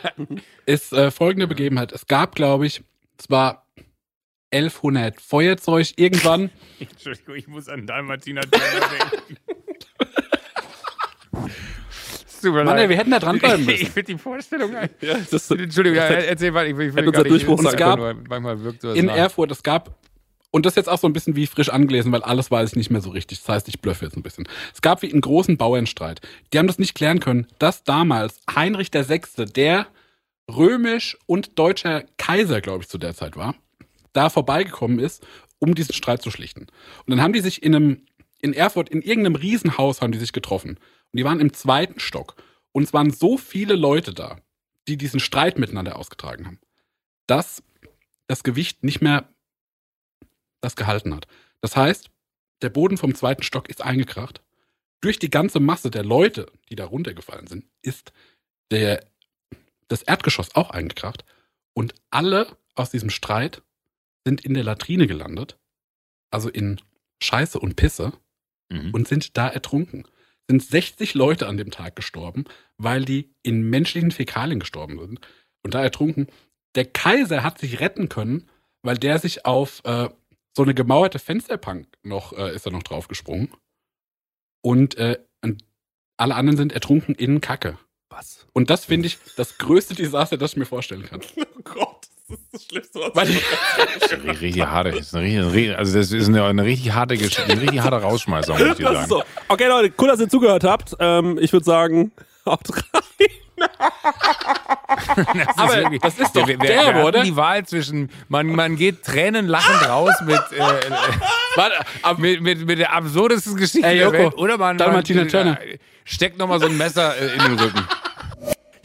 Ist äh, folgende Begebenheit. Es gab, glaube ich, es war 1100 Feuerzeug irgendwann.
Entschuldigung, ich muss an Dalmatiner denken. Es tut mir
Mann, ey, wir hätten da dranbleiben
Ich
müssen.
finde die Vorstellung ein.
Ja, das,
Entschuldigung, ja,
das
erzähl mal, ich, ich will gar nicht.
Können.
nur, manchmal wirkt sowas
In
nach.
Erfurt, es gab, und das ist jetzt auch so ein bisschen wie frisch angelesen, weil alles weiß ich nicht mehr so richtig. Das heißt, ich blöffe jetzt ein bisschen. Es gab wie einen großen Bauernstreit. Die haben das nicht klären können, dass damals Heinrich VI., der römisch und deutscher Kaiser, glaube ich, zu der Zeit war, da vorbeigekommen ist, um diesen Streit zu schlichten. Und dann haben die sich in einem, in Erfurt, in irgendeinem Riesenhaus haben die sich getroffen. Und die waren im zweiten Stock. Und es waren so viele Leute da, die diesen Streit miteinander ausgetragen haben, dass das Gewicht nicht mehr das gehalten hat. Das heißt, der Boden vom zweiten Stock ist eingekracht. Durch die ganze Masse der Leute, die da runtergefallen sind, ist der, das Erdgeschoss auch eingekracht. Und alle aus diesem Streit sind in der Latrine gelandet, also in Scheiße und Pisse,
Mhm.
und sind da ertrunken. Sind 60 Leute an dem Tag gestorben, weil die in menschlichen Fäkalien gestorben sind und da ertrunken. Der Kaiser hat sich retten können, weil der sich auf äh, so eine gemauerte Fensterbank noch, äh, ist er noch draufgesprungen. Und, äh, und alle anderen sind ertrunken in Kacke.
Was?
Und das finde ich das größte Desaster, das ich mir vorstellen kann.
Oh Gott, das ist das Schlimmste, was
Weil die,
Richtig, harte. Das ist eine, richtig- also das ist eine, eine richtig harte Geschichte, ein richtig harter Rausschmeißer, muss ich dir
Das
sagen.
ist so. Okay, Leute, cool, dass ihr zugehört habt. Ähm, ich würde sagen, haut rein.
Das ist
Aber
wirklich-
das ist doch
wir, wir,
derb,
wir
oder?
die Wahl zwischen, man, man geht tränenlachend raus mit, äh, äh,
warte, ab,
mit, mit, mit der absurdesten Geschichte
Ey,
der
Joko,
Welt. Oder man, man
Dalmatiner Turner.
äh, steckt nochmal so ein Messer äh, in den Rücken.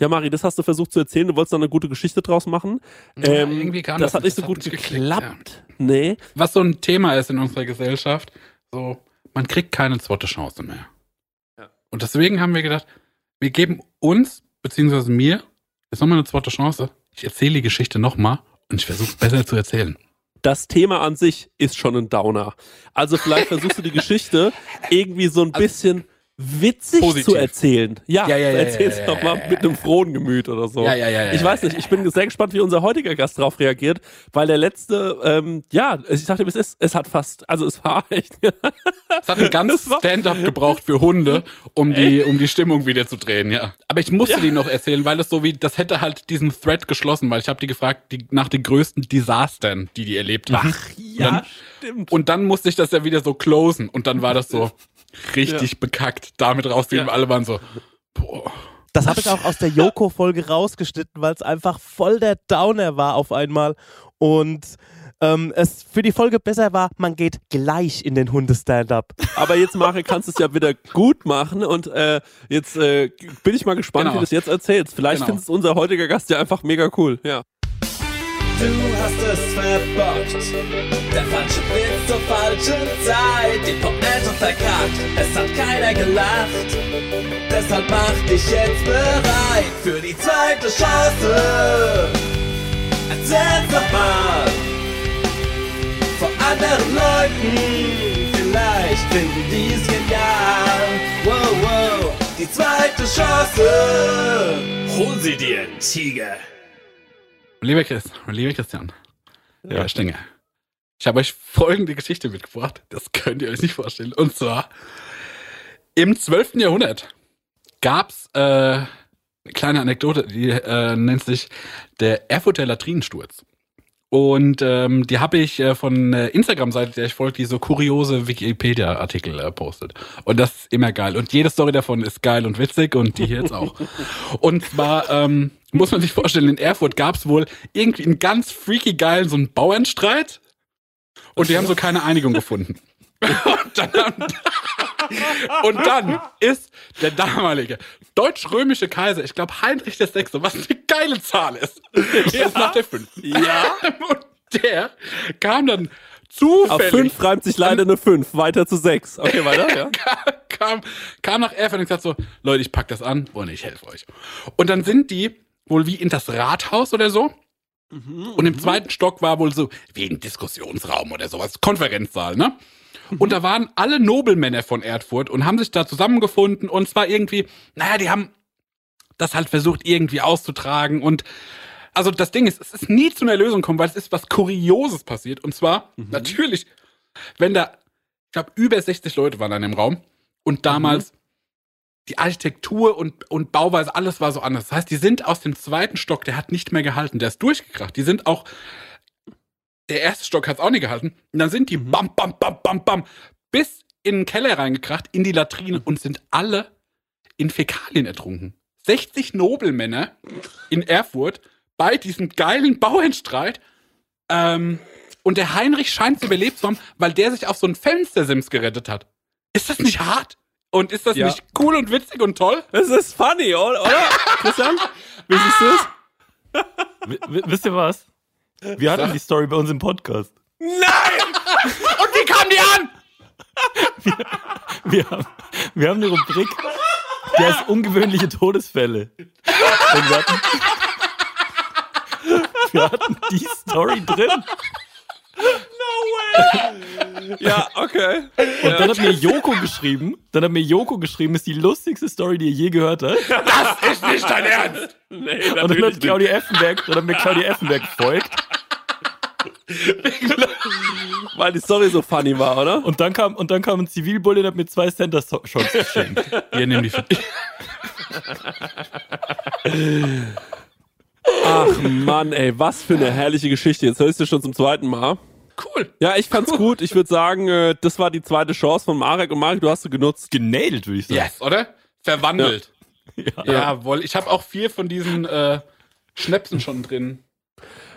Ja, Mari, das hast du versucht zu erzählen. Du wolltest da eine gute Geschichte draus machen. Ähm,
irgendwie kam
das
das
hat nicht so gut
nicht
geklappt. Nee.
was so ein Thema ist in unserer Gesellschaft, so, man kriegt keine zweite Chance mehr.
Ja.
Und deswegen haben wir gedacht, wir geben uns, beziehungsweise mir, jetzt nochmal eine zweite Chance. Ich erzähle die Geschichte nochmal und ich versuche besser zu erzählen.
Das Thema an sich ist schon ein Downer. Also vielleicht versuchst du die Geschichte irgendwie so ein bisschen witzig
Positiv.
zu erzählen. Ja,
Ja, ja, ja,
erzähl's
ja, ja,
doch mal mit einem frohen Gemüt oder so.
Ja, ja, ja, ja,
Ich weiß nicht, ich bin sehr gespannt, wie unser heutiger Gast darauf reagiert, weil der letzte, ähm, ja, ich dachte, es ist, es hat fast, also es war echt,
Es hat ein ganzes Stand-up gebraucht für Hunde, um die, um die Stimmung wieder zu drehen, ja. Aber ich musste die noch erzählen, weil es so wie, das hätte halt diesen Thread geschlossen, weil ich habe die gefragt die, nach den größten Desastern, die die erlebt haben.
ja, stimmt.
Und dann musste ich das ja wieder so closen und dann war das so richtig bekackt, damit rausziehen.
Ja.
Alle waren so, boah.
Das habe ich auch aus der Joko-Folge rausgeschnitten, weil es einfach voll der Downer war auf einmal. Und ähm, es für die Folge besser war, man geht gleich in den Hunde-Stand-up.
Aber jetzt, Mari, kannst du es ja wieder gut machen und äh, jetzt äh, bin ich mal gespannt,
Genau.
wie du es jetzt erzählst. Vielleicht
Genau.
findest unser heutiger Gast ja einfach mega cool. Ja.
Du hast es verbockt. Der falsche Witz zur falschen Zeit. Die Pointe verkackt. Es hat keiner gelacht. Deshalb mach dich jetzt bereit für die zweite Chance. Erzähl's doch mal. Vor anderen Leuten. Vielleicht finden die's genial. Wow, wow. Die zweite Chance. Hol sie dir, Tiger.
Lieber Chris, lieber Christian, lieber Stenger, ich habe euch folgende Geschichte mitgebracht. Das könnt ihr euch nicht vorstellen. Und zwar, im 12. Jahrhundert gab's äh, eine kleine Anekdote, die äh, nennt sich der Erfurter Latrinensturz. Und ähm, die habe ich äh, von äh, Instagram-Seite, der ich folge, die so kuriose Wikipedia-Artikel äh, postet. Und das ist immer geil. Und jede Story davon ist geil und witzig und die hier jetzt auch. Und zwar ähm, muss man sich vorstellen, in Erfurt gab es wohl irgendwie einen ganz freaky geilen so einen Bauernstreit. Und die haben so keine Einigung gefunden. Und dann, und dann ist der damalige deutsch-römische Kaiser, ich glaube Heinrich VI., was eine geile Zahl ist, der ist nach der 5.
Ja.
Und der kam dann zufällig.
Auf 5 reimt sich leider eine 5, weiter zu 6. Okay, weiter, ja.
kam, kam nach Erfurt und gesagt so, Leute, ich pack das an und ich helfe euch. Und dann sind die wohl wie in das Rathaus oder so. Und im zweiten Stock war wohl so wie ein Diskussionsraum oder sowas, Konferenzsaal, ne? Und da waren alle Nobelmänner von Erfurt und haben sich da zusammengefunden und zwar irgendwie, naja, die haben das halt versucht irgendwie auszutragen und also das Ding ist, es ist nie zu einer Lösung gekommen, weil es ist was Kurioses passiert und zwar natürlich, wenn da, ich glaube, über 60 Leute waren an dem Raum und damals die Architektur und, und Bauweise, alles war so anders. Das heißt, die sind aus dem zweiten Stock, der hat nicht mehr gehalten, der ist durchgekracht. Die sind auch, der erste Stock hat es auch nicht gehalten. Und dann sind die bam, bam, bam, bam, bam, bis in den Keller reingekracht, in die Latrine und sind alle in Fäkalien ertrunken. 60 Nobelmänner in Erfurt bei diesem geilen Bauernstreit. Ähm, und der Heinrich scheint es überlebt zu haben, weil der sich auf so ein Fenstersims gerettet hat. Ist das nicht hart? Und ist das
Ja.
nicht cool und witzig und toll?
Es ist funny, oder? oder? Christian? Wie siehst du es?
Wisst ihr was? Wir hatten die Story bei uns im Podcast.
Und wie kam die an?
Wir haben, wir haben eine Rubrik, die heißt ungewöhnliche Todesfälle. Und wir hatten, wir hatten die Story drin.
Ja, okay.
Und dann hat mir Joko geschrieben, dann hat mir Joko geschrieben, ist die lustigste Story, die er je gehört hat.
Das ist nicht dein Ernst.
Nee,
Und dann hat Claudia Effenberg, dann hat mir Claudia Effenberg gefolgt.
Weil die Story so funny war, oder?
Und dann kam, und dann kam ein Zivilbulle und hat mir zwei Center Shots geschenkt.
Hier, nimm die für dich.
Ach Mann, ey, was für eine herrliche Geschichte. Jetzt hörst du schon zum zweiten Mal.
Cool.
Ja, ich fand's gut. Ich würde sagen, äh, das war die zweite Chance von Marek. Und Marek, du hast sie genutzt.
Genailt, würde ich sagen.
Yes, oder? Verwandelt.
Ja.
Jawohl. Ich habe auch vier von diesen äh, Schnäpsen schon drin.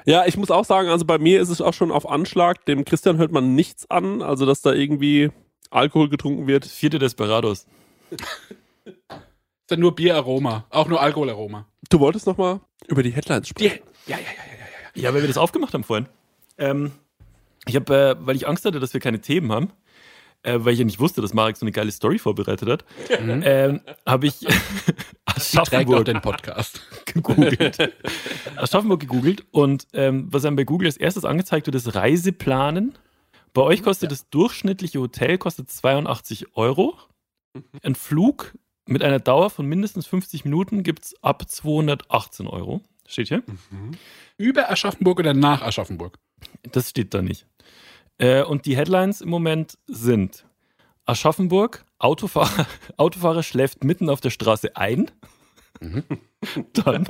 Ja, ich muss auch sagen, also bei mir ist es auch schon auf Anschlag. Dem Christian hört man nichts an. Also, dass da irgendwie Alkohol getrunken wird.
Vierte Desperados.
Ist ja nur Bieraroma. Auch nur Alkoholaroma.
Du wolltest noch mal über die Headlines sprechen.
Ja, ja, ja, ja.
Ja, weil wir das aufgemacht haben vorhin. Ähm, ich habe, äh, weil ich Angst hatte, dass wir keine Themen haben, äh, weil ich ja nicht wusste, dass Marek so eine geile Story vorbereitet hat, ähm, habe ich Aschaffenburg
den Podcast.
gegoogelt. Aschaffenburg gegoogelt und ähm, was einem bei Google als erstes angezeigt wird, ist Reiseplanen. Bei euch kostet das durchschnittliche Hotel kostet 82 Euro. Ein Flug mit einer Dauer von mindestens 50 Minuten gibt es ab 218 Euro. Steht hier?
Über Aschaffenburg oder nach Aschaffenburg?
Das steht da nicht. Äh, und die Headlines im Moment sind Aschaffenburg, Autofahrer, Autofahrer schläft mitten auf der Straße ein. Dann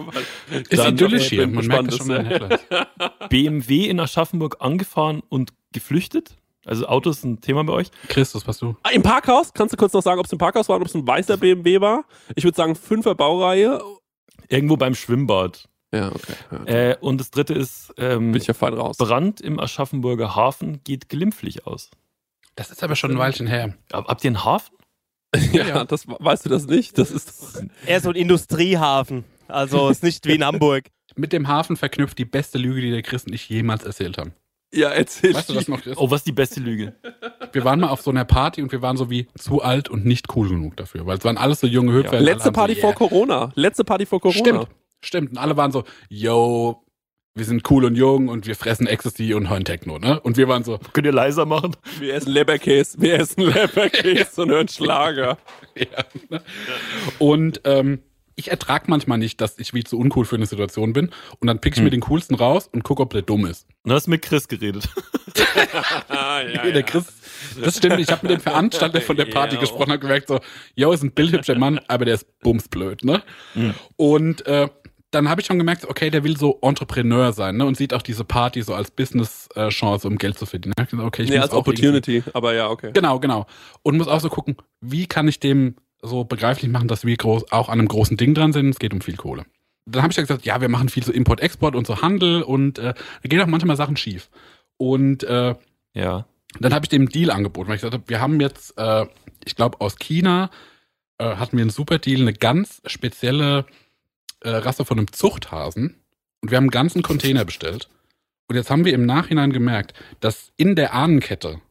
Ist
Dann,
idyllisch hier. Man merkt das schon.
BMW in Aschaffenburg angefahren und geflüchtet. Also Autos ist ein Thema bei euch.
Christus, was du?
Ah, Im Parkhaus, kannst du kurz noch sagen, ob es im Parkhaus war und ob es ein weißer BMW war? Ich würde sagen, fünfer Baureihe.
Irgendwo beim Schwimmbad.
Ja, okay. Ja.
Äh, und das dritte ist ähm,
Bin ich ja fein raus.
Brand im Aschaffenburger Hafen geht glimpflich aus.
Das ist aber schon ein Weilchen her.
Hab- Habt ihr einen Hafen?
Ja, das weißt du das nicht? Das ist doch,
Eher so ein Industriehafen. Also ist nicht wie in Hamburg.
Mit dem Hafen verknüpft die beste Lüge, die der Chris und ich jemals erzählt haben.
ja, erzähl.
Weißt du das noch, Chris?
Oh, was ist die beste Lüge?
Wir waren mal auf so einer Party und wir waren so wie zu alt und nicht cool genug dafür, weil es waren alles so junge Hüpfer. alle
Letzte Party
so,
vor
yeah.
Corona. Letzte Party vor Corona.
Stimmt, stimmt. Und alle waren so, yo, wir sind cool und jung und wir fressen Ecstasy und hören Techno, ne? Und wir waren so,
Könnt ihr leiser machen?
Wir essen Leberkäse. Wir essen Leberkäse und hören Schlager.
ja. ne? Und ähm, ich ertrag manchmal nicht, dass ich wie zu uncool für eine Situation bin. Und dann pick ich mir den coolsten raus und guck, ob der dumm ist.
Und dann hast du mit Chris geredet.
Ja,
Nee, der Chris, das stimmt. Ich habe mit dem Veranstalter von der Party
Ja.
gesprochen und gemerkt so, yo, ist ein bildhübscher Mann, aber der ist bumsblöd, ne? Und äh, dann habe ich schon gemerkt, okay, der will so Entrepreneur sein, ne? Und sieht auch diese Party so als Business-Chance, um Geld zu verdienen. Okay, ich
Nee,
muss
als
auch
Opportunity. Aber ja, okay.
irgendwie- Genau, genau. Und muss auch so gucken, wie kann ich dem so begreiflich machen, dass wir groß, auch an einem großen Ding dran sind. Es geht um viel Kohle. Dann habe ich ja gesagt, ja, wir machen viel so Import-Export und so Handel und äh, da gehen auch manchmal Sachen schief. Und äh,
Ja.
dann habe ich dem Deal angeboten, weil ich gesagt habe, wir haben jetzt, äh, ich glaube, aus China äh, hatten wir einen super Deal, eine ganz spezielle äh, Rasse von einem Zuchthasen. Und wir haben einen ganzen Container bestellt. Und jetzt haben wir im Nachhinein gemerkt, dass in der Ahnenkette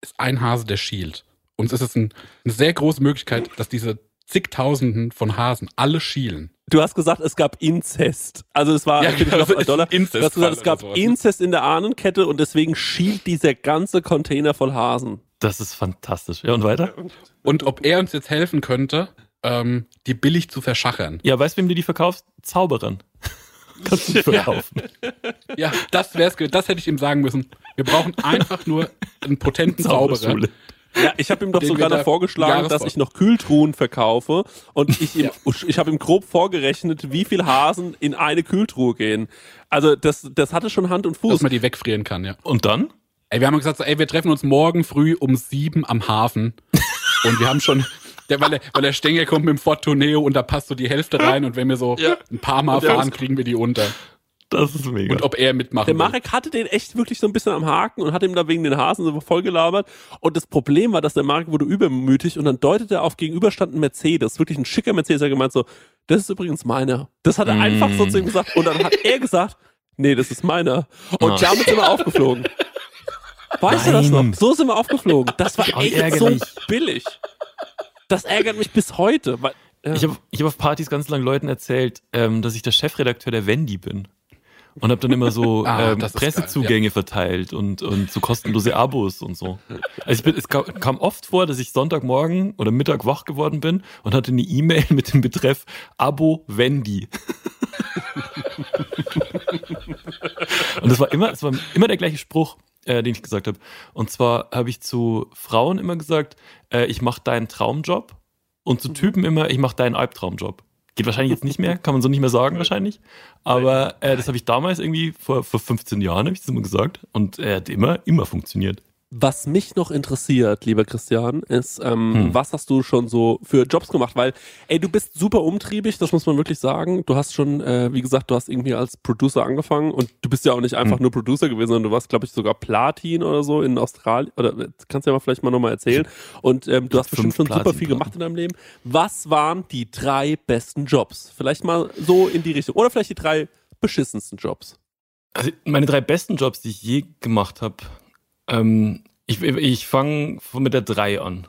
ist ein Hase, der schielt. Und es ist ein, eine sehr große Möglichkeit, dass diese zigtausenden von Hasen alle schielen.
Du hast gesagt, es gab Inzest. Also es war
Ja, genau,
ein Dollar.
Inzestfall
Du hast gesagt, es gab
sowas, ne?
Inzest in der Ahnenkette und deswegen schielt dieser ganze Container voll Hasen.
Das ist fantastisch. Ja, und weiter?
Und ob er uns jetzt helfen könnte, ähm, die billig zu verschachern.
Ja, weißt du, wem du die verkaufst? Zauberern. Kannst du verkaufen.
Ja, das wär's, das hätte ich ihm sagen müssen. Wir brauchen einfach nur einen potenten Zauberer.
Ja, ich habe ihm doch
Den
sogar noch vorgeschlagen, dass ich noch Kühltruhen verkaufe und ich ihm, ich habe ihm grob vorgerechnet, wie viel Hasen in eine Kühltruhe gehen. Also das, das hatte schon Hand und
Dass
Fuß.
man die wegfrieren kann, ja.
Und dann?
Ey, wir haben gesagt, so, ey, wir treffen uns morgen früh um sieben am Hafen. und wir haben schon, der, weil, der, weil der Stenger kommt mit dem Ford Tourneo und da passt so die Hälfte rein und wenn wir so
Ja.
ein paar Mal fahren,
muss-
kriegen wir die unter.
Das ist mega.
Und ob er mitmachen
Der
will.
Marek hatte den echt wirklich so ein bisschen am Haken und hat ihm da wegen den Hasen so voll gelabert. Und das Problem war, dass der Marek wurde übermütig und dann deutete er auf gegenüberstand einen Mercedes, wirklich ein schicker Mercedes, er hat gemeint so, das ist übrigens meiner. Das hat er
Mm.
einfach so zu ihm gesagt und dann hat er gesagt, Nee, das ist meiner. Und
Ah.
damit sind wir aufgeflogen. Weißt du das noch?
Nein.
So sind wir aufgeflogen. Das war echt so billig. Das ärgert mich bis heute. Weil, ja.
Ich habe hab auf Partys ganz lang Leuten erzählt, ähm, dass ich der Chefredakteur der Wendy bin. Und habe dann immer so
Ah,
ähm, Pressezugänge verteilt und, und so kostenlose Abos und so. Also bin, es kam, kam oft vor, dass ich Sonntagmorgen oder Mittag wach geworden bin und hatte eine E-Mail mit dem Betreff Abo Wendy. und das war immer, es war immer der gleiche Spruch, äh, den ich gesagt habe. Und zwar habe ich zu Frauen immer gesagt, äh, ich mache deinen Traumjob und zu Typen immer, ich mache deinen Albtraumjob. Geht wahrscheinlich jetzt nicht mehr, kann man so nicht mehr sagen wahrscheinlich. Aber äh, das habe ich damals irgendwie vor, vor 15 Jahren, habe ich das immer gesagt. Und er hat immer, immer funktioniert.
Was mich noch interessiert, lieber Christian, ist, ähm,
Hm.
was hast du schon so für Jobs gemacht? Weil, ey, du bist super umtriebig, das muss man wirklich sagen. Du hast schon, äh, wie gesagt, du hast irgendwie als Producer angefangen und du bist ja auch nicht einfach
Hm.
nur Producer gewesen, sondern du warst, glaube ich, sogar Platin oder so in Australien. Oder äh, kannst du ja mal vielleicht mal nochmal erzählen. Und ähm, du hast bestimmt schon super viel gemacht in deinem Leben. Was waren die drei besten Jobs? Vielleicht mal so in die Richtung. Oder vielleicht die drei beschissensten Jobs.
Also meine drei besten Jobs, die ich je gemacht habe, ähm, ich, ich fange mit der 3 an.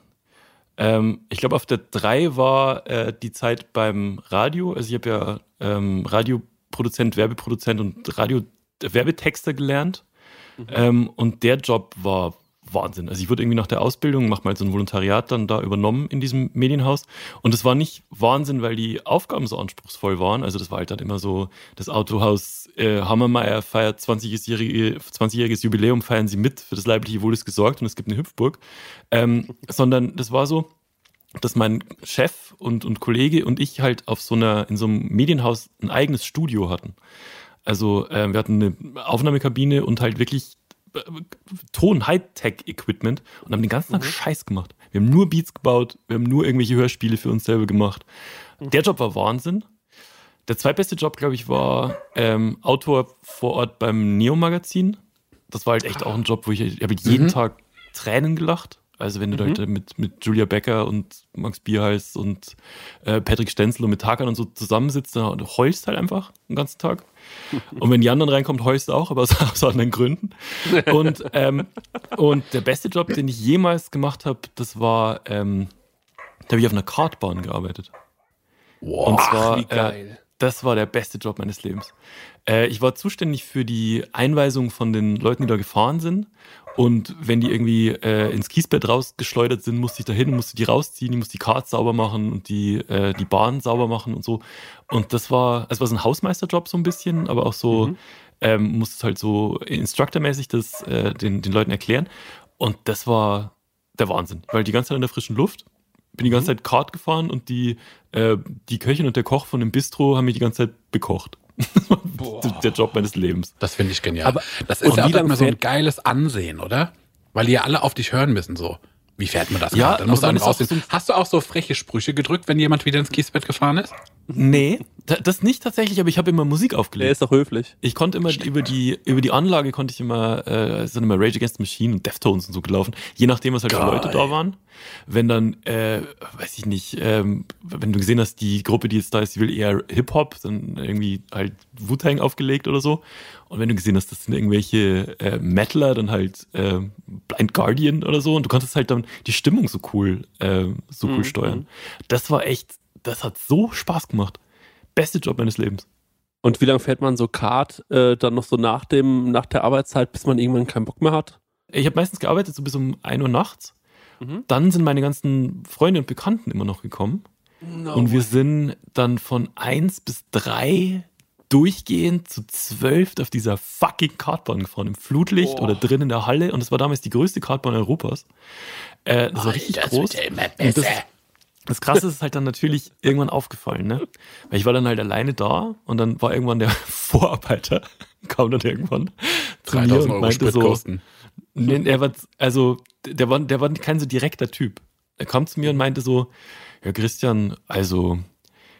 Ähm, ich glaube, auf der 3 war äh, die Zeit beim Radio. Also ich habe ja ähm, Radioproduzent, Werbeproduzent und Radio Werbetexter gelernt. Ähm, und der Job war Wahnsinn. Also ich wurde irgendwie nach der Ausbildung, mach mal so ein Volontariat dann da übernommen in diesem Medienhaus. Und es war nicht Wahnsinn, weil die Aufgaben so anspruchsvoll waren. Also das war halt dann immer so, das Autohaus äh, Hammermeier feiert 20-jährige 20-jähriges Jubiläum, feiern sie mit, für das leibliche Wohl ist gesorgt und es gibt eine Hüpfburg. Ähm, sondern das war so, dass mein Chef und, und Kollege und ich halt auf so einer, in so einem Medienhaus ein eigenes Studio hatten. Also äh, wir hatten eine Aufnahmekabine und halt wirklich Ton-Hightech-Equipment und haben den ganzen Tag Scheiß gemacht. Wir haben nur Beats gebaut, wir haben nur irgendwelche Hörspiele für uns selber gemacht. Der Job war Wahnsinn. Der zweitbeste Job, glaube ich, war ähm, Autor vor Ort beim Neo-Magazin. Das war halt echt auch ein Job, wo ich, ich habe jeden Tag Tränen gelacht. Also wenn du halt mit, mit Julia Becker und Max Bierhals und äh, Patrick Stenzel und mit Hakan und so zusammensitzt, dann du heulst halt einfach den ganzen Tag. Und wenn die anderen reinkommt, heulst du auch, aber aus, aus anderen Gründen. Und, ähm, und der beste Job, den ich jemals gemacht habe, das war, ähm, da habe ich auf einer Kartbahn gearbeitet. und zwar,
wie geil.
Äh, das war der beste Job meines Lebens. Äh, ich war zuständig für die Einweisung von den Leuten, die da gefahren sind. Und wenn die irgendwie äh, ins Kiesbett rausgeschleudert sind, musste ich da hin, musste die rausziehen, ich musste die Kart sauber machen und die, äh, die Bahn sauber machen und so. Und das war, es war so ein Hausmeisterjob so ein bisschen, aber auch so, ähm, musste halt so instructormäßig das äh, den, den Leuten erklären. Und das war der Wahnsinn. Weil die ganze Zeit in der frischen Luft, bin die ganze Zeit Kart gefahren und die, äh, die Köchin und der Koch von dem Bistro haben mich die ganze Zeit bekocht. Der Job meines Lebens.
Das finde ich genial.
Aber-
das ist ja auch immer so ein geiles Ansehen, oder? Weil die ja alle auf dich hören müssen, so. Wie fährt man das?
Ja?
Dann
man
dann raussehen. Hast du auch so freche Sprüche gedrückt, wenn jemand wieder ins Kiesbett gefahren ist?
Nee, da- das nicht tatsächlich, aber ich habe immer Musik
Der
aufgelegt.
ist doch höflich.
Ich konnte immer über die, über die Anlage konnte ich immer, äh, es sind immer Rage Against the Machine und Deftones und so gelaufen, je nachdem, was halt für
Geil.
Leute da waren. Wenn dann, äh, weiß ich nicht, ähm, wenn du gesehen hast, die Gruppe, die jetzt da ist, die will eher Hip-Hop, dann irgendwie halt Wu-Tang aufgelegt oder so. Und wenn du gesehen hast, das sind irgendwelche äh, Metaler, dann halt äh, Blind Guardian oder so. Und du konntest halt dann die Stimmung so cool, äh, so cool
Mhm.
steuern. Das war echt, das hat so Spaß gemacht. Beste Job meines Lebens.
Und wie lange fährt man so Kart äh, dann noch so nach dem, nach der Arbeitszeit, bis man irgendwann keinen Bock mehr hat?
Ich habe meistens gearbeitet, so bis um 1 Uhr nachts.
Mhm.
Dann sind meine ganzen Freunde und Bekannten immer noch gekommen. und wir sind dann von 1 bis 3 durchgehend zu 12 auf dieser fucking Kartbahn gefahren, im Flutlicht
Boah.
oder drin in der Halle. Und das war damals die größte Kartbahn Europas. Äh, das war richtig groß. Und das, das Krasse ist halt dann natürlich irgendwann aufgefallen, ne? Weil ich war dann halt alleine da und dann war irgendwann der Vorarbeiter, kam dann irgendwann zu mir
3000
und
Euro
meinte so. Nee, er war, also, der war, der war kein so direkter Typ. Er kam zu mir und meinte so, ja, Christian, also,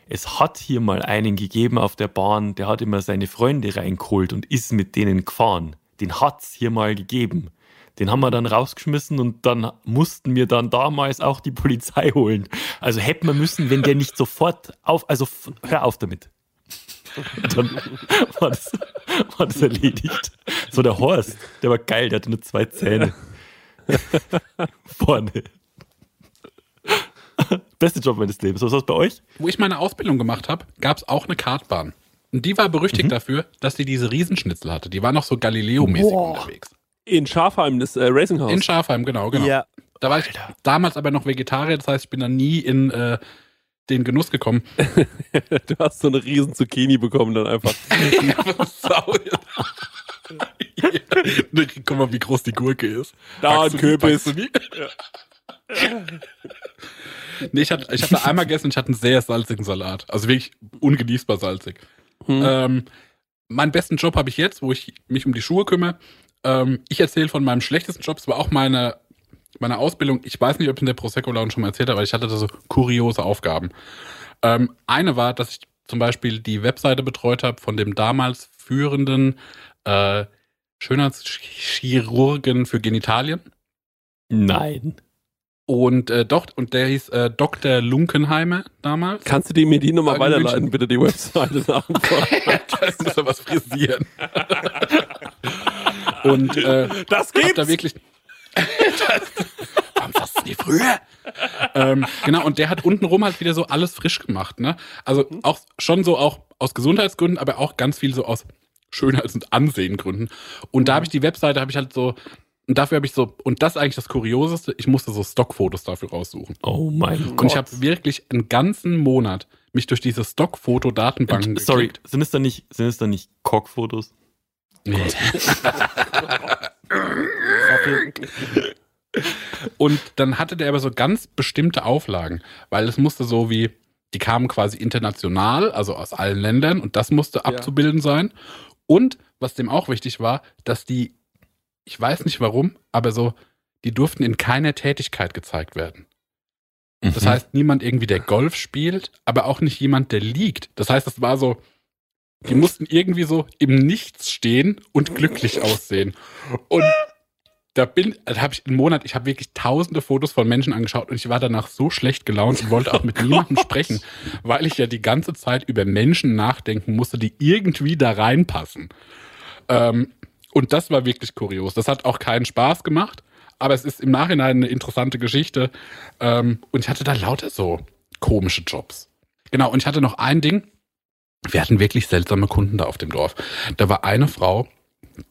es hat hier mal einen gegeben auf der Bahn, der hat immer seine Freunde reingeholt und ist mit denen gefahren. Den hat's hier mal gegeben. Den haben wir dann rausgeschmissen und dann mussten wir dann damals auch die Polizei holen. Also hätten wir müssen, wenn der nicht sofort auf, also hör auf damit. Und dann war das, war das erledigt. So der Horst, der war geil, der hatte nur zwei Zähne. Vorne. Beste Job meines Lebens. Was war's bei euch?
Wo ich meine Ausbildung gemacht habe, gab es auch eine Kartbahn. Und die war berüchtigt dafür, dass sie diese Riesenschnitzel hatte. Die war noch so Galileo-mäßig unterwegs.
In Schafheim, das äh, Racing House.
In Schafheim, genau, genau.
Ja.
Da war ich damals aber noch Vegetarier, das heißt, ich bin da nie in äh, den Genuss gekommen.
du hast so eine riesen Zucchini bekommen dann einfach.
Sau. Guck mal, wie groß die Gurke ist.
Da ein Kürbis.
die? nee, ich hatte, ich hatte einmal gegessen, ich hatte einen sehr salzigen Salat. Also wirklich ungenießbar salzig.
Hm.
Ähm, meinen besten Job habe ich jetzt, wo ich mich um die Schuhe kümmere. Ähm, ich erzähle von meinem schlechtesten Job. Es war auch meine, meine Ausbildung. Ich weiß nicht, ob ich in der Prosecco Lounge schon mal erzählt habe, aber ich hatte da so kuriose Aufgaben. Ähm, eine war, dass ich zum Beispiel die Webseite betreut habe von dem damals führenden äh, Schönheitschirurgen für Genitalien.
Nein.
Und äh, doch, und der hieß äh, Dr. Lunkenheimer damals.
Kannst du die mir die nochmal weiterleiten, bitte, die Webseite nach dem
das muss er was frisieren. Und äh,
Das gibt's!
da wirklich. das, warum du nie früher? ähm, genau, und der hat untenrum halt wieder so alles frisch gemacht, ne? Also auch schon so auch aus Gesundheitsgründen, aber auch ganz viel so aus Schönheits- und Ansehengründen. Und da habe ich die Webseite, habe ich halt so, und dafür habe ich so, und das ist eigentlich das Kurioseste, ich musste so Stockfotos dafür raussuchen.
Oh mein Gott.
Und ich habe wirklich einen ganzen Monat mich durch diese Stockfoto-Datenbanken
Sorry,
geklickt.
sind es dann nicht, sind es dann nicht Cockfotos?
Und dann hatte der aber so ganz bestimmte Auflagen, weil es musste so wie, die kamen quasi international, also aus allen Ländern, und das musste abzubilden sein. Und was dem auch wichtig war, dass die, ich weiß nicht warum, aber so, die durften in keiner Tätigkeit gezeigt werden. Das
Mhm.
heißt, niemand irgendwie, der Golf spielt, aber auch nicht jemand, der liegt. Das heißt, es war so, die mussten irgendwie so im Nichts stehen und glücklich aussehen. Und da bin, da habe ich einen Monat, ich habe wirklich tausende Fotos von Menschen angeschaut und ich war danach so schlecht gelaunt und wollte auch mit niemandem sprechen, weil ich ja die ganze Zeit über Menschen nachdenken musste, die irgendwie da reinpassen. Ähm, und das war wirklich kurios. Das hat auch keinen Spaß gemacht, aber es ist im Nachhinein eine interessante Geschichte. Ähm, und ich hatte da lauter so komische Jobs. Genau, und ich hatte noch ein Ding. Wir hatten wirklich seltsame Kunden da auf dem Dorf. Da war eine Frau,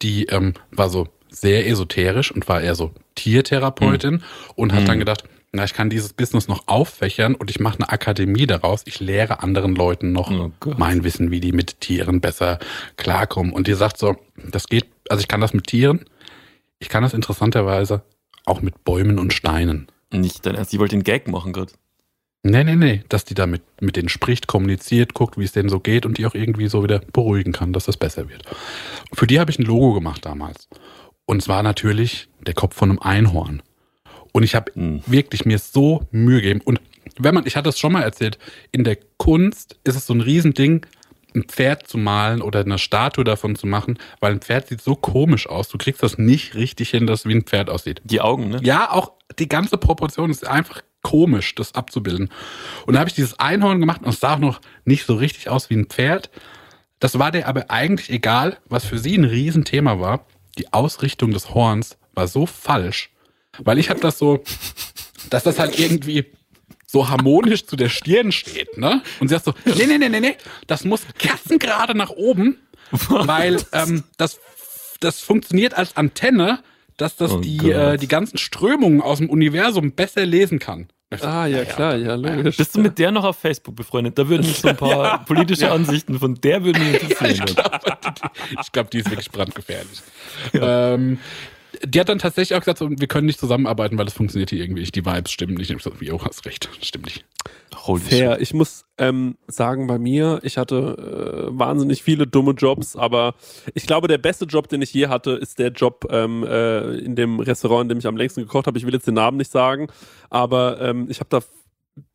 die ähm, war so sehr esoterisch und war eher so Tiertherapeutin und hat
Mhm.
dann gedacht, na, ich kann dieses Business noch auffächern und ich mache eine Akademie daraus. Ich lehre anderen Leuten noch
Oh
mein Wissen, wie die mit Tieren besser klarkommen. Und die sagt so, das geht, also ich kann das mit Tieren, ich kann das interessanterweise auch mit Bäumen und Steinen.
Nicht dein Ernst, die wollte den Gag machen gerade.
Nee, nee, nee, dass die da mit, mit denen spricht, kommuniziert, guckt, wie es denen so geht und die auch irgendwie so wieder beruhigen kann, dass das besser wird. Für die habe ich ein Logo gemacht damals. Und es war natürlich der Kopf von einem Einhorn. Und ich habe
Hm.
wirklich mir so Mühe gegeben. Und wenn man, ich hatte es schon mal erzählt, in der Kunst ist es so ein Riesending, ein Pferd zu malen oder eine Statue davon zu machen, weil ein Pferd sieht so komisch aus. Du kriegst das nicht richtig hin, dass es wie ein Pferd aussieht.
Die Augen, ne?
Ja, auch die ganze Proportion ist einfach komisch, das abzubilden. Und da habe ich dieses Einhorn gemacht und es sah auch noch nicht so richtig aus wie ein Pferd. Das war der aber eigentlich egal, was für sie ein Riesenthema war. Die Ausrichtung des Horns war so falsch, weil ich habe das so, dass das halt irgendwie so harmonisch zu der Stirn steht, ne? Und sie sagt so, nee, nee, nee, nee, nee, das muss kerzengerade nach oben, weil ähm, das, das funktioniert als Antenne, dass das
Oh
die,
Gott.
äh, die ganzen Strömungen aus dem Universum besser lesen kann.
Ah, ja, klar, ja, logisch.
Bist du mit der noch auf Facebook befreundet? Da würden mich so ein paar politische Ansichten von der würden mich interessieren.
Ich glaube, ich glaub, die ist wirklich brandgefährlich. Ähm, die hat dann tatsächlich auch gesagt, so, wir können nicht zusammenarbeiten, weil das funktioniert hier irgendwie nicht. Die Vibes stimmen nicht. Ich so, jo, hast recht, stimmt nicht.
Holy
Fair. Ich muss ähm, sagen, bei mir, ich hatte äh, wahnsinnig viele dumme Jobs, aber ich glaube, der beste Job, den ich je hatte, ist der Job ähm, äh, in dem Restaurant, in dem ich am längsten gekocht habe. Ich will jetzt den Namen nicht sagen, aber ähm, ich habe da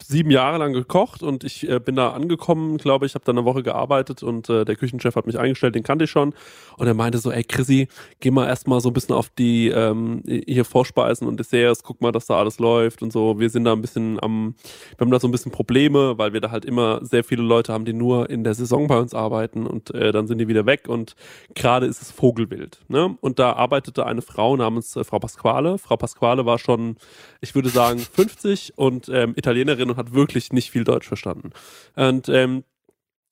sieben Jahre lang gekocht und ich äh, bin da angekommen, glaube ich, habe da eine Woche gearbeitet und äh, der Küchenchef hat mich eingestellt, den kannte ich schon und er meinte so, ey Chrissy, geh mal erstmal so ein bisschen auf die ähm, hier Vorspeisen und Desserts, guck mal, dass da alles läuft und so. Wir sind da ein bisschen am, wir haben da so ein bisschen Probleme, weil wir da halt immer sehr viele Leute haben, die nur in der Saison bei uns arbeiten und äh, dann sind die wieder weg und gerade ist es Vogelwild. Ne? Und da arbeitete eine Frau namens äh, Frau Pasquale. Frau Pasquale war schon, ich würde sagen, 50 und ähm, Italienerin und hat wirklich nicht viel Deutsch verstanden. Und ähm,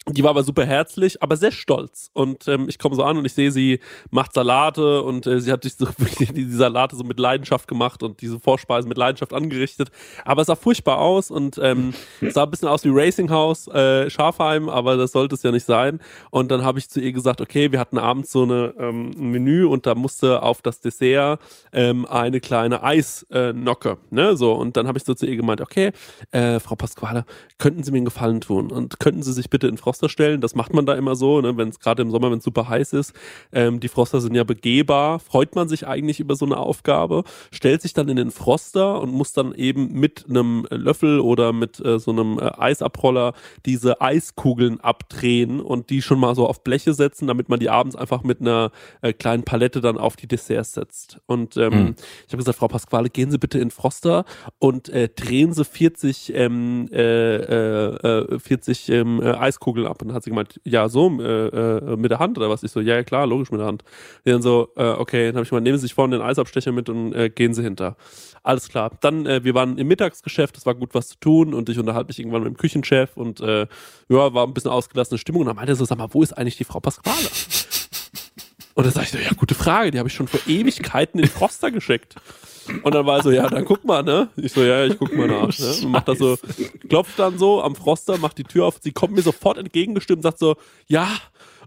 die war aber super herzlich, aber sehr stolz. Und ähm, ich komme so an und ich sehe, sie macht Salate und äh, sie hat sich so, die Salate so mit Leidenschaft gemacht und diese Vorspeisen mit Leidenschaft angerichtet. Aber es sah furchtbar aus und ähm, sah ein bisschen aus wie Racing House, äh, Schafheim, aber das sollte es ja nicht sein. Und dann habe ich zu ihr gesagt, okay, wir hatten abends so eine, ähm, ein Menü und da musste auf das Dessert ähm, eine kleine Eisnocke. Äh, ne? so, und dann habe ich so zu ihr gemeint, okay, äh, Frau Pasquale, könnten Sie mir einen Gefallen tun und könnten Sie sich bitte in Frau Froster stellen. Das macht man da immer so, ne? wenn es gerade im Sommer, wenn es super heiß ist. Ähm, die Froster sind ja begehbar. Freut man sich eigentlich über so eine Aufgabe, stellt sich dann in den Froster und muss dann eben mit einem Löffel oder mit äh, so einem äh, Eisabroller diese Eiskugeln abdrehen und die schon mal so auf Bleche setzen, damit man die abends einfach mit einer äh, kleinen Palette dann auf die Desserts setzt. Und ähm, mhm. ich habe gesagt, Frau Pasquale, gehen Sie bitte in Froster und äh, drehen Sie 40, ähm, äh, 40 äh, ähm, Eiskugeln Kugeln ab. Und dann hat sie gemeint, ja, so, äh, äh, mit der Hand oder was? Ich so, ja, ja, klar, logisch mit der Hand. Die dann so, äh, okay, dann habe ich gemeint, nehmen Sie sich vorne den Eisabstecher mit und äh, gehen Sie hinter. Alles klar. Dann, äh, wir waren im Mittagsgeschäft, es war gut was zu tun und ich unterhalte mich irgendwann mit dem Küchenchef und äh, ja, war ein bisschen ausgelassene Stimmung und dann meinte er so, sag mal, wo ist eigentlich die Frau Pasquale? Und dann sag ich so, ja, gute Frage, die habe ich schon vor Ewigkeiten in Froster geschickt. Und dann war er so, ja, dann guck mal, ne? Ich so, ja, ich guck mal nach. Ne? Und macht das so, klopft dann so am Froster, macht die Tür auf. Sie kommt mir sofort entgegengestimmt, sagt so, ja,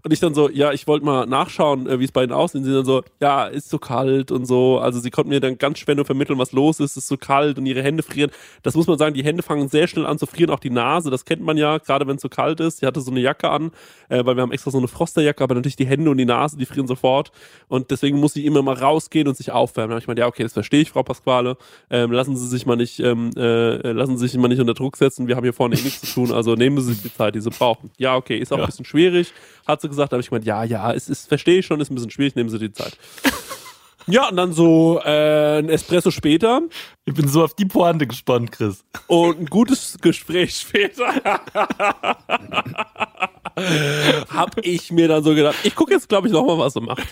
und ich dann so, ja, ich wollte mal nachschauen, äh, wie es bei ihnen aussieht. Und sie dann so, ja, ist so kalt und so. Also sie konnten mir dann ganz schwer nur vermitteln, was los ist, ist so kalt und ihre Hände frieren. Das muss man sagen, die Hände fangen sehr schnell an zu frieren, auch die Nase, das kennt man ja, gerade wenn es so kalt ist. Sie hatte so eine Jacke an, äh, weil wir haben extra so eine Frosterjacke, aber natürlich die Hände und die Nase, die frieren sofort. Und deswegen muss sie immer mal rausgehen und sich aufwärmen. Da habe ich gemeint, ja, okay, das verstehe ich, Frau Pasquale. Ähm, lassen Sie sich mal nicht, ähm, äh, lassen Sie sich mal nicht unter Druck setzen. Wir haben hier vorne eh nichts zu tun, also nehmen Sie sich die Zeit, die Sie brauchen. Ja, okay, ist auch ja. ein bisschen schwierig, hat sie gesagt. Da habe ich gemeint, ja, ja, es ist, verstehe ich schon, ist ein bisschen schwierig, nehmen Sie die Zeit. Ja, und dann so äh, ein Espresso später.
Ich bin so auf die Pointe gespannt, Chris.
Und ein gutes Gespräch später. hab ich mir dann so gedacht, ich gucke jetzt, glaube ich, noch mal, was er macht.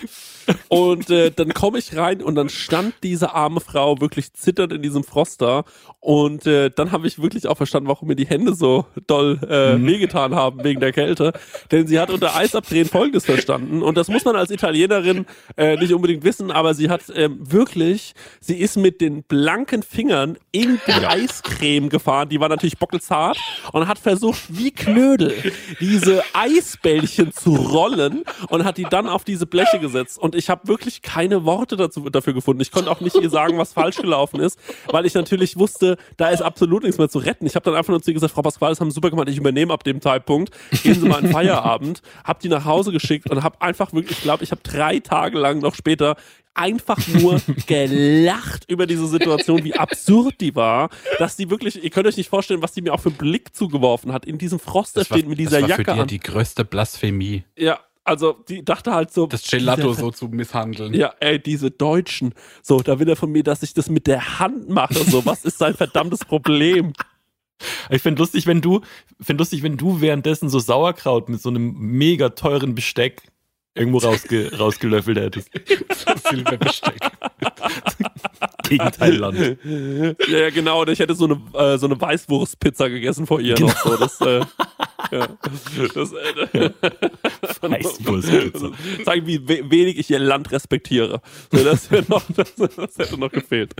Und äh, dann komme ich rein und dann stand diese arme Frau wirklich zitternd in diesem Froster. Und äh, dann habe ich wirklich auch verstanden, warum mir die Hände so doll äh, mhm. wehgetan haben wegen der Kälte. Denn sie hat unter Eisabdrehen Folgendes verstanden. Und das muss man als Italienerin äh, nicht unbedingt wissen, aber sie hat äh, wirklich, sie ist mit den blanken Fingern in die Eiscreme gefahren. Die war natürlich bockelzart und hat versucht, wie Knödel, diese Eisbällchen zu rollen und hat die dann auf diese Bleche gesetzt. Und ich habe wirklich keine Worte dazu, dafür gefunden. Ich konnte auch nicht ihr sagen, was falsch gelaufen ist, weil ich natürlich wusste, da ist absolut nichts mehr zu retten. Ich habe dann einfach nur zu ihr gesagt, Frau Pasquale, das haben Sie super gemacht, ich übernehme ab dem Zeitpunkt. Gehen Sie mal in Feierabend. Hab die nach Hause geschickt und habe einfach wirklich, ich glaube, ich habe drei Tage lang noch später einfach nur gelacht über diese Situation, wie absurd die war, dass die wirklich, ihr könnt euch nicht vorstellen, was die mir auch für einen Blick zugeworfen hat, in diesem Froster steht mit dieser
das war
Jacke
für die,
an.
die größte Blasphemie.
Ja, also die dachte halt so.
Das Gelato so zu misshandeln.
Ja, ey, diese Deutschen. So, da will er von mir, dass ich das mit der Hand mache. So, was ist sein verdammtes Problem?
Ich finde lustig, wenn du, finde lustig, wenn du währenddessen so Sauerkraut mit so einem mega teuren Besteck irgendwo rausge rausgelöffelt hättest. Silberbesteck. Gegenteilland.
Ja, ja, genau. Ich hätte so eine, äh, so eine Weißwurstpizza gegessen vor ihr genau. noch. So. Das, äh, ja. das, äh, Weißwurstpizza. Zeigen, wie wenig ich ihr Land respektiere. So, das, noch, das, das, hätte noch gefehlt.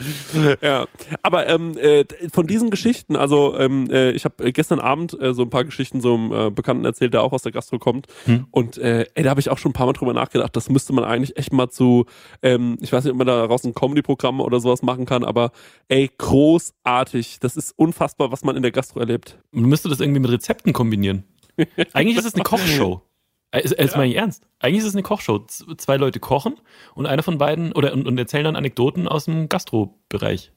Ja. Aber ähm, äh, von diesen Geschichten, also ähm, äh, ich habe gestern Abend äh, so ein paar Geschichten so einem äh, Bekannten erzählt, der auch aus der Gastro kommt. Hm. Und äh, ey, da habe ich auch schon ein paar Mal drüber nachgedacht. Das müsste man eigentlich echt mal zu, ähm, ich weiß nicht, ob man daraus ein Comedy-Programm oder sowas machen kann, aber ey, großartig. Das ist unfassbar, was man in der Gastro erlebt.
Man müsste das irgendwie mit Rezepten kombinieren. Eigentlich ist es eine Kochshow. Es ist ja. mal ernst. Eigentlich ist es eine Kochshow. Zwei Leute kochen und einer von beiden oder und, und erzählen dann Anekdoten aus dem Gastrobereich.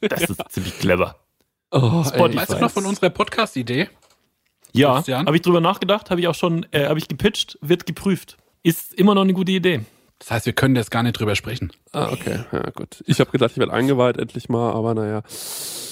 Das ist ziemlich clever.
Oh,
Spotify.
Weißt du noch von unserer Podcast-Idee?
Ja, habe ich drüber nachgedacht, habe ich auch schon, äh, habe ich gepitcht, wird geprüft. Ist immer noch eine gute Idee.
Das heißt, wir können jetzt gar nicht drüber sprechen.
Ah, okay. Ja, gut. Ich habe gedacht, ich werde eingeweiht endlich mal, aber naja.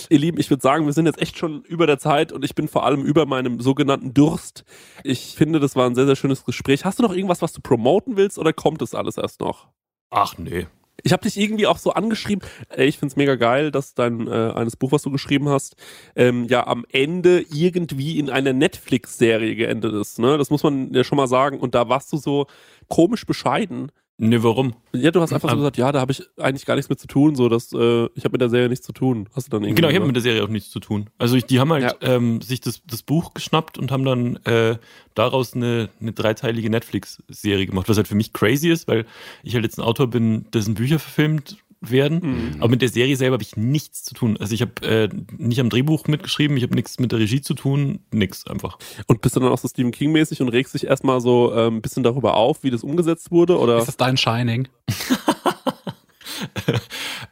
Ihr Lieben, ich würde sagen, wir sind jetzt echt schon über der Zeit und ich bin vor allem über meinem sogenannten Durst. Ich finde, das war ein sehr, sehr schönes Gespräch. Hast du noch irgendwas, was du promoten willst oder kommt das alles erst noch?
Ach nee.
Ich habe dich irgendwie auch so angeschrieben. Ey, ich find's mega geil, dass dein äh, eines Buch, was du geschrieben hast, ähm, ja am Ende irgendwie in einer Netflix-Serie geendet ist. Ne? Das muss man ja schon mal sagen. Und da warst du so komisch bescheiden.
Nee, warum?
Ja, du hast einfach so
Ähm,
gesagt, ja, da habe ich eigentlich gar nichts mit zu tun. So, dass äh, ich habe mit der Serie nichts zu tun. Hast du dann irgendwie?
Genau, ich habe mit der Serie auch nichts zu tun. Also ich, die haben halt
Ja.
ähm, sich das, das Buch geschnappt und haben dann äh, daraus eine, eine dreiteilige Netflix-Serie gemacht, was halt für mich crazy ist, weil ich halt jetzt ein Autor bin, dessen Bücher verfilmt werden.
Mhm.
Aber mit der Serie selber habe ich nichts zu tun. Also ich habe äh, nicht am Drehbuch mitgeschrieben, ich habe nichts mit der Regie zu tun, nix einfach.
Und bist du dann auch so Stephen King-mäßig und regst dich erstmal so ähm, ein bisschen darüber auf, wie das umgesetzt wurde? Oder?
Ist das dein Shining?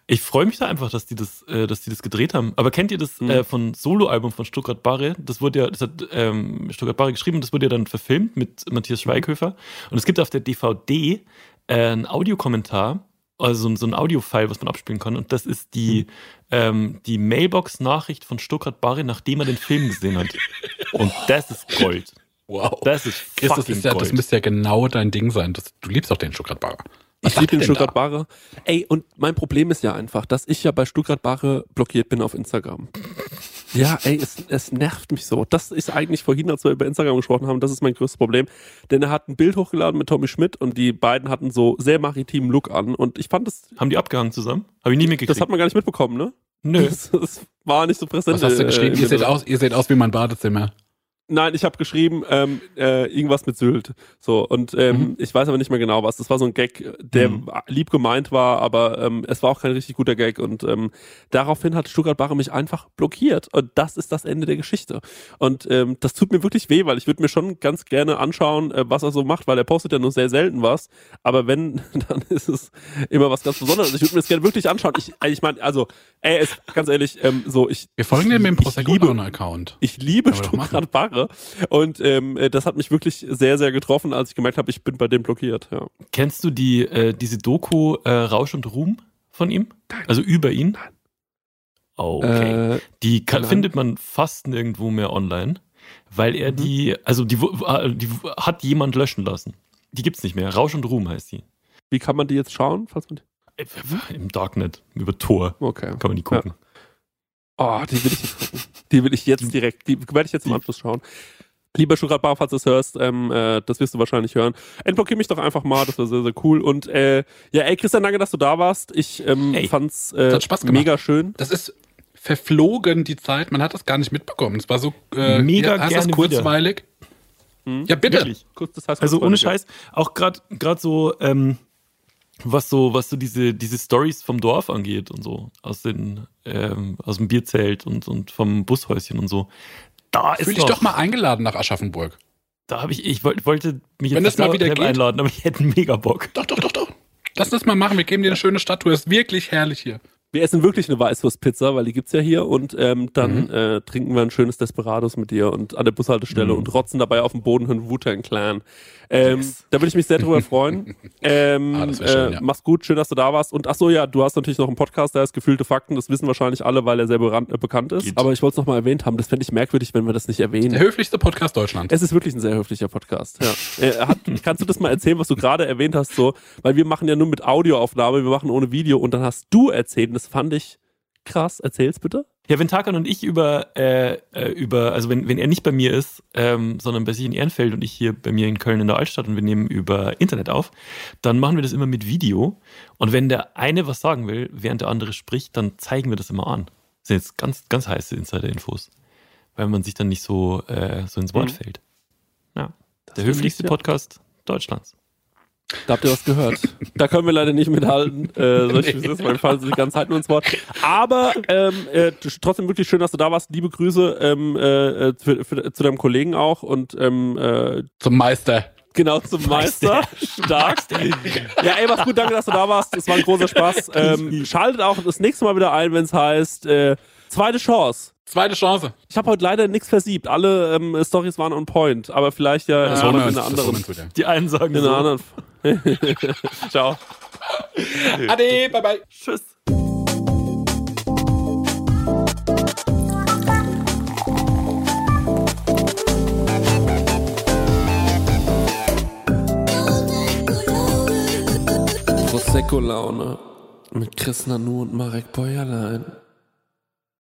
Ich freue mich da einfach, dass die das, äh, dass die das gedreht haben. Aber kennt ihr das
Mhm.
äh, von Solo-Album von Stuttgart Barre? Das wurde ja, das hat ähm, Stuttgart Barre geschrieben, das wurde ja dann verfilmt mit Matthias Schweighöfer. Und es gibt auf der DVD äh, einen Audiokommentar, also so ein- Audio-File, was man abspielen kann. Und das ist die, ähm, die Mailbox-Nachricht von Stuttgart Barre, nachdem er den Film gesehen hat. Und das ist Gold.
Wow.
Das ist
Chris, das,
fucking
ist ja, das
Gold.
müsste ja genau dein Ding sein. Das, du liebst doch den Stuttgart-Bar.
Ich liebe den Stuttgart Barre. Ey, und mein Problem ist ja einfach, dass ich ja bei Stuttgart Barre blockiert bin auf Instagram. Ja, ey, es, es nervt mich so. Das ist eigentlich vorhin, als wir über Instagram gesprochen haben, das ist mein größtes Problem. Denn er hat ein Bild hochgeladen mit Tommy Schmidt und die beiden hatten so sehr maritimen Look an und ich fand das,
Haben die abgehangen zusammen? Habe ich nicht mitgekriegt.
das hat man gar nicht mitbekommen, ne?
Nö.
Das, das war nicht so präsent.
Was hast du
äh,
geschrieben?
in
ihr, seht aus, ihr seht aus wie mein Badezimmer.
Nein, ich habe geschrieben, ähm, äh, irgendwas mit Sylt. So, und ähm,
Mhm.
ich weiß aber nicht mehr genau was. Das war so ein Gag, der
Mhm.
lieb gemeint war, aber ähm, es war auch kein richtig guter Gag. Und ähm, daraufhin hat Stuttgart Barre mich einfach blockiert. Und das ist das Ende der Geschichte. Und ähm, das tut mir wirklich weh, weil ich würde mir schon ganz gerne anschauen, äh, was er so macht, weil er postet ja nur sehr selten was. Aber wenn, dann ist es immer was ganz Besonderes. Ich würde mir das gerne wirklich anschauen. Ich, ich meine, also, ey, es, ganz ehrlich, ähm, so, ich,
Wir folgen dem
ich
Prosecco
liebe-
Account.
ich liebe
doch
Stuttgart Barre und ähm, äh, das hat mich wirklich sehr, sehr getroffen, als ich gemerkt habe, ich bin bei dem blockiert. Ja.
Kennst du die, äh, diese Doku äh, Rausch und Ruhm von ihm? Also über ihn? Okay.
Äh,
die kann,
nein.
findet man fast nirgendwo mehr online, weil er
Mhm.
die, also die, äh, die hat jemand löschen lassen. Die gibt's nicht mehr. Rausch und Ruhm heißt die.
wie kann man die jetzt schauen? Falls man die,
Im Darknet, über Tor
okay.
kann man die gucken.
Oh, die will ich jetzt gucken. Die will ich jetzt direkt, die werde ich jetzt im Anschluss schauen. Lieber Barre, falls du es hörst, ähm, äh, das wirst du wahrscheinlich hören. Entblockier mich doch einfach mal, das wäre sehr, sehr cool. Und äh, ja, ey, Christian, danke, dass du da warst. Ich ähm,
Ey,
fand's äh, mega schön.
Das ist verflogen, die Zeit. Man hat das gar nicht mitbekommen. Es war so äh,
Mega
ja,
gerne
kurzweilig.
Hm?
Ja, bitte.
Wirklich.
Kurz, das heißt,
Also ohne Scheiß, auch gerade gerade so, ähm, was so, was so diese, diese Stories vom Dorf angeht und so, aus den, ähm, aus dem Bierzelt und, und vom Bushäuschen und so. Da ist
Fühl dich
noch,
doch mal eingeladen nach Aschaffenburg.
da habe ich, ich wollt, wollte mich
Wenn
jetzt
das mal
nicht
wieder geht.
einladen, aber ich hätte mega Bock.
Doch, doch, doch, doch. Lass das mal machen. Wir geben dir eine schöne Stadttour. Ist wirklich herrlich hier.
Wir essen wirklich eine Weißwurstpizza, weil die gibt's ja hier und ähm, dann
Mhm.
äh, trinken wir ein schönes Desperados mit dir und an der Bushaltestelle
Mhm.
und rotzen dabei auf dem Boden einen Wu-Tang Clan. Ähm, Da würde ich mich sehr drüber freuen. Ähm,
Ah, das schön,
äh,
ja.
Mach's gut, schön, dass du da warst. Und ach so, ja, du hast natürlich noch einen Podcast, der heißt Gefühlte Fakten. Das wissen wahrscheinlich alle, weil er sehr beran- äh, bekannt ist.
Geht.
Aber ich wollte es noch mal erwähnt haben. Das fände ich merkwürdig, wenn wir das nicht
Der
erwähnen.
höflichste Podcast Deutschlands.
Es ist wirklich ein sehr höflicher Podcast. Ja. Äh, hat, kannst du das mal erzählen, was du gerade erwähnt hast? So, weil wir machen ja nur mit Audioaufnahme, wir machen ohne Video und dann hast du erzählt, und das fand ich krass. Erzähl's bitte.
Ja, wenn Tarkan und ich über, äh, äh, über, also wenn, wenn er nicht bei mir ist, ähm, sondern bei sich in Ehrenfeld und ich hier bei mir in Köln in der Altstadt und wir nehmen über Internet auf, dann machen wir das immer mit Video. Und wenn der eine was sagen will, während der andere spricht, dann zeigen wir das immer an. Das sind jetzt ganz, ganz heiße Insider-Infos. Weil man sich dann nicht so, äh, so ins Wort
Mhm.
fällt. Ja. Der
finde ich,
höflichste
ja.
Podcast Deutschlands.
Da habt ihr was gehört. Da können wir leider nicht mithalten. Äh, so nee. ist, weil wir fallen die ganze Zeit nur ins Wort. Aber ähm, äh, trotzdem wirklich schön, dass du da warst. Liebe Grüße ähm, äh, äh, für, für, zu deinem Kollegen auch und ähm, äh,
zum Meister.
Genau, zum Meister. Stark. Ja, ey, was gut, danke, dass du da warst. Es war ein großer Spaß. Ähm, schaltet auch das nächste Mal wieder ein, wenn es heißt äh, zweite Chance.
Zweite Chance.
Ich habe heute leider nichts versiebt. Alle ähm, Stories waren on point, aber vielleicht ja, ja in einer anderen.
Die einen sagen
in
so.
einer anderen. Ciao.
Ade, bye bye.
Tschüss. Prosecco-Laune mit Chris Nanu und Marek Bäuerlein.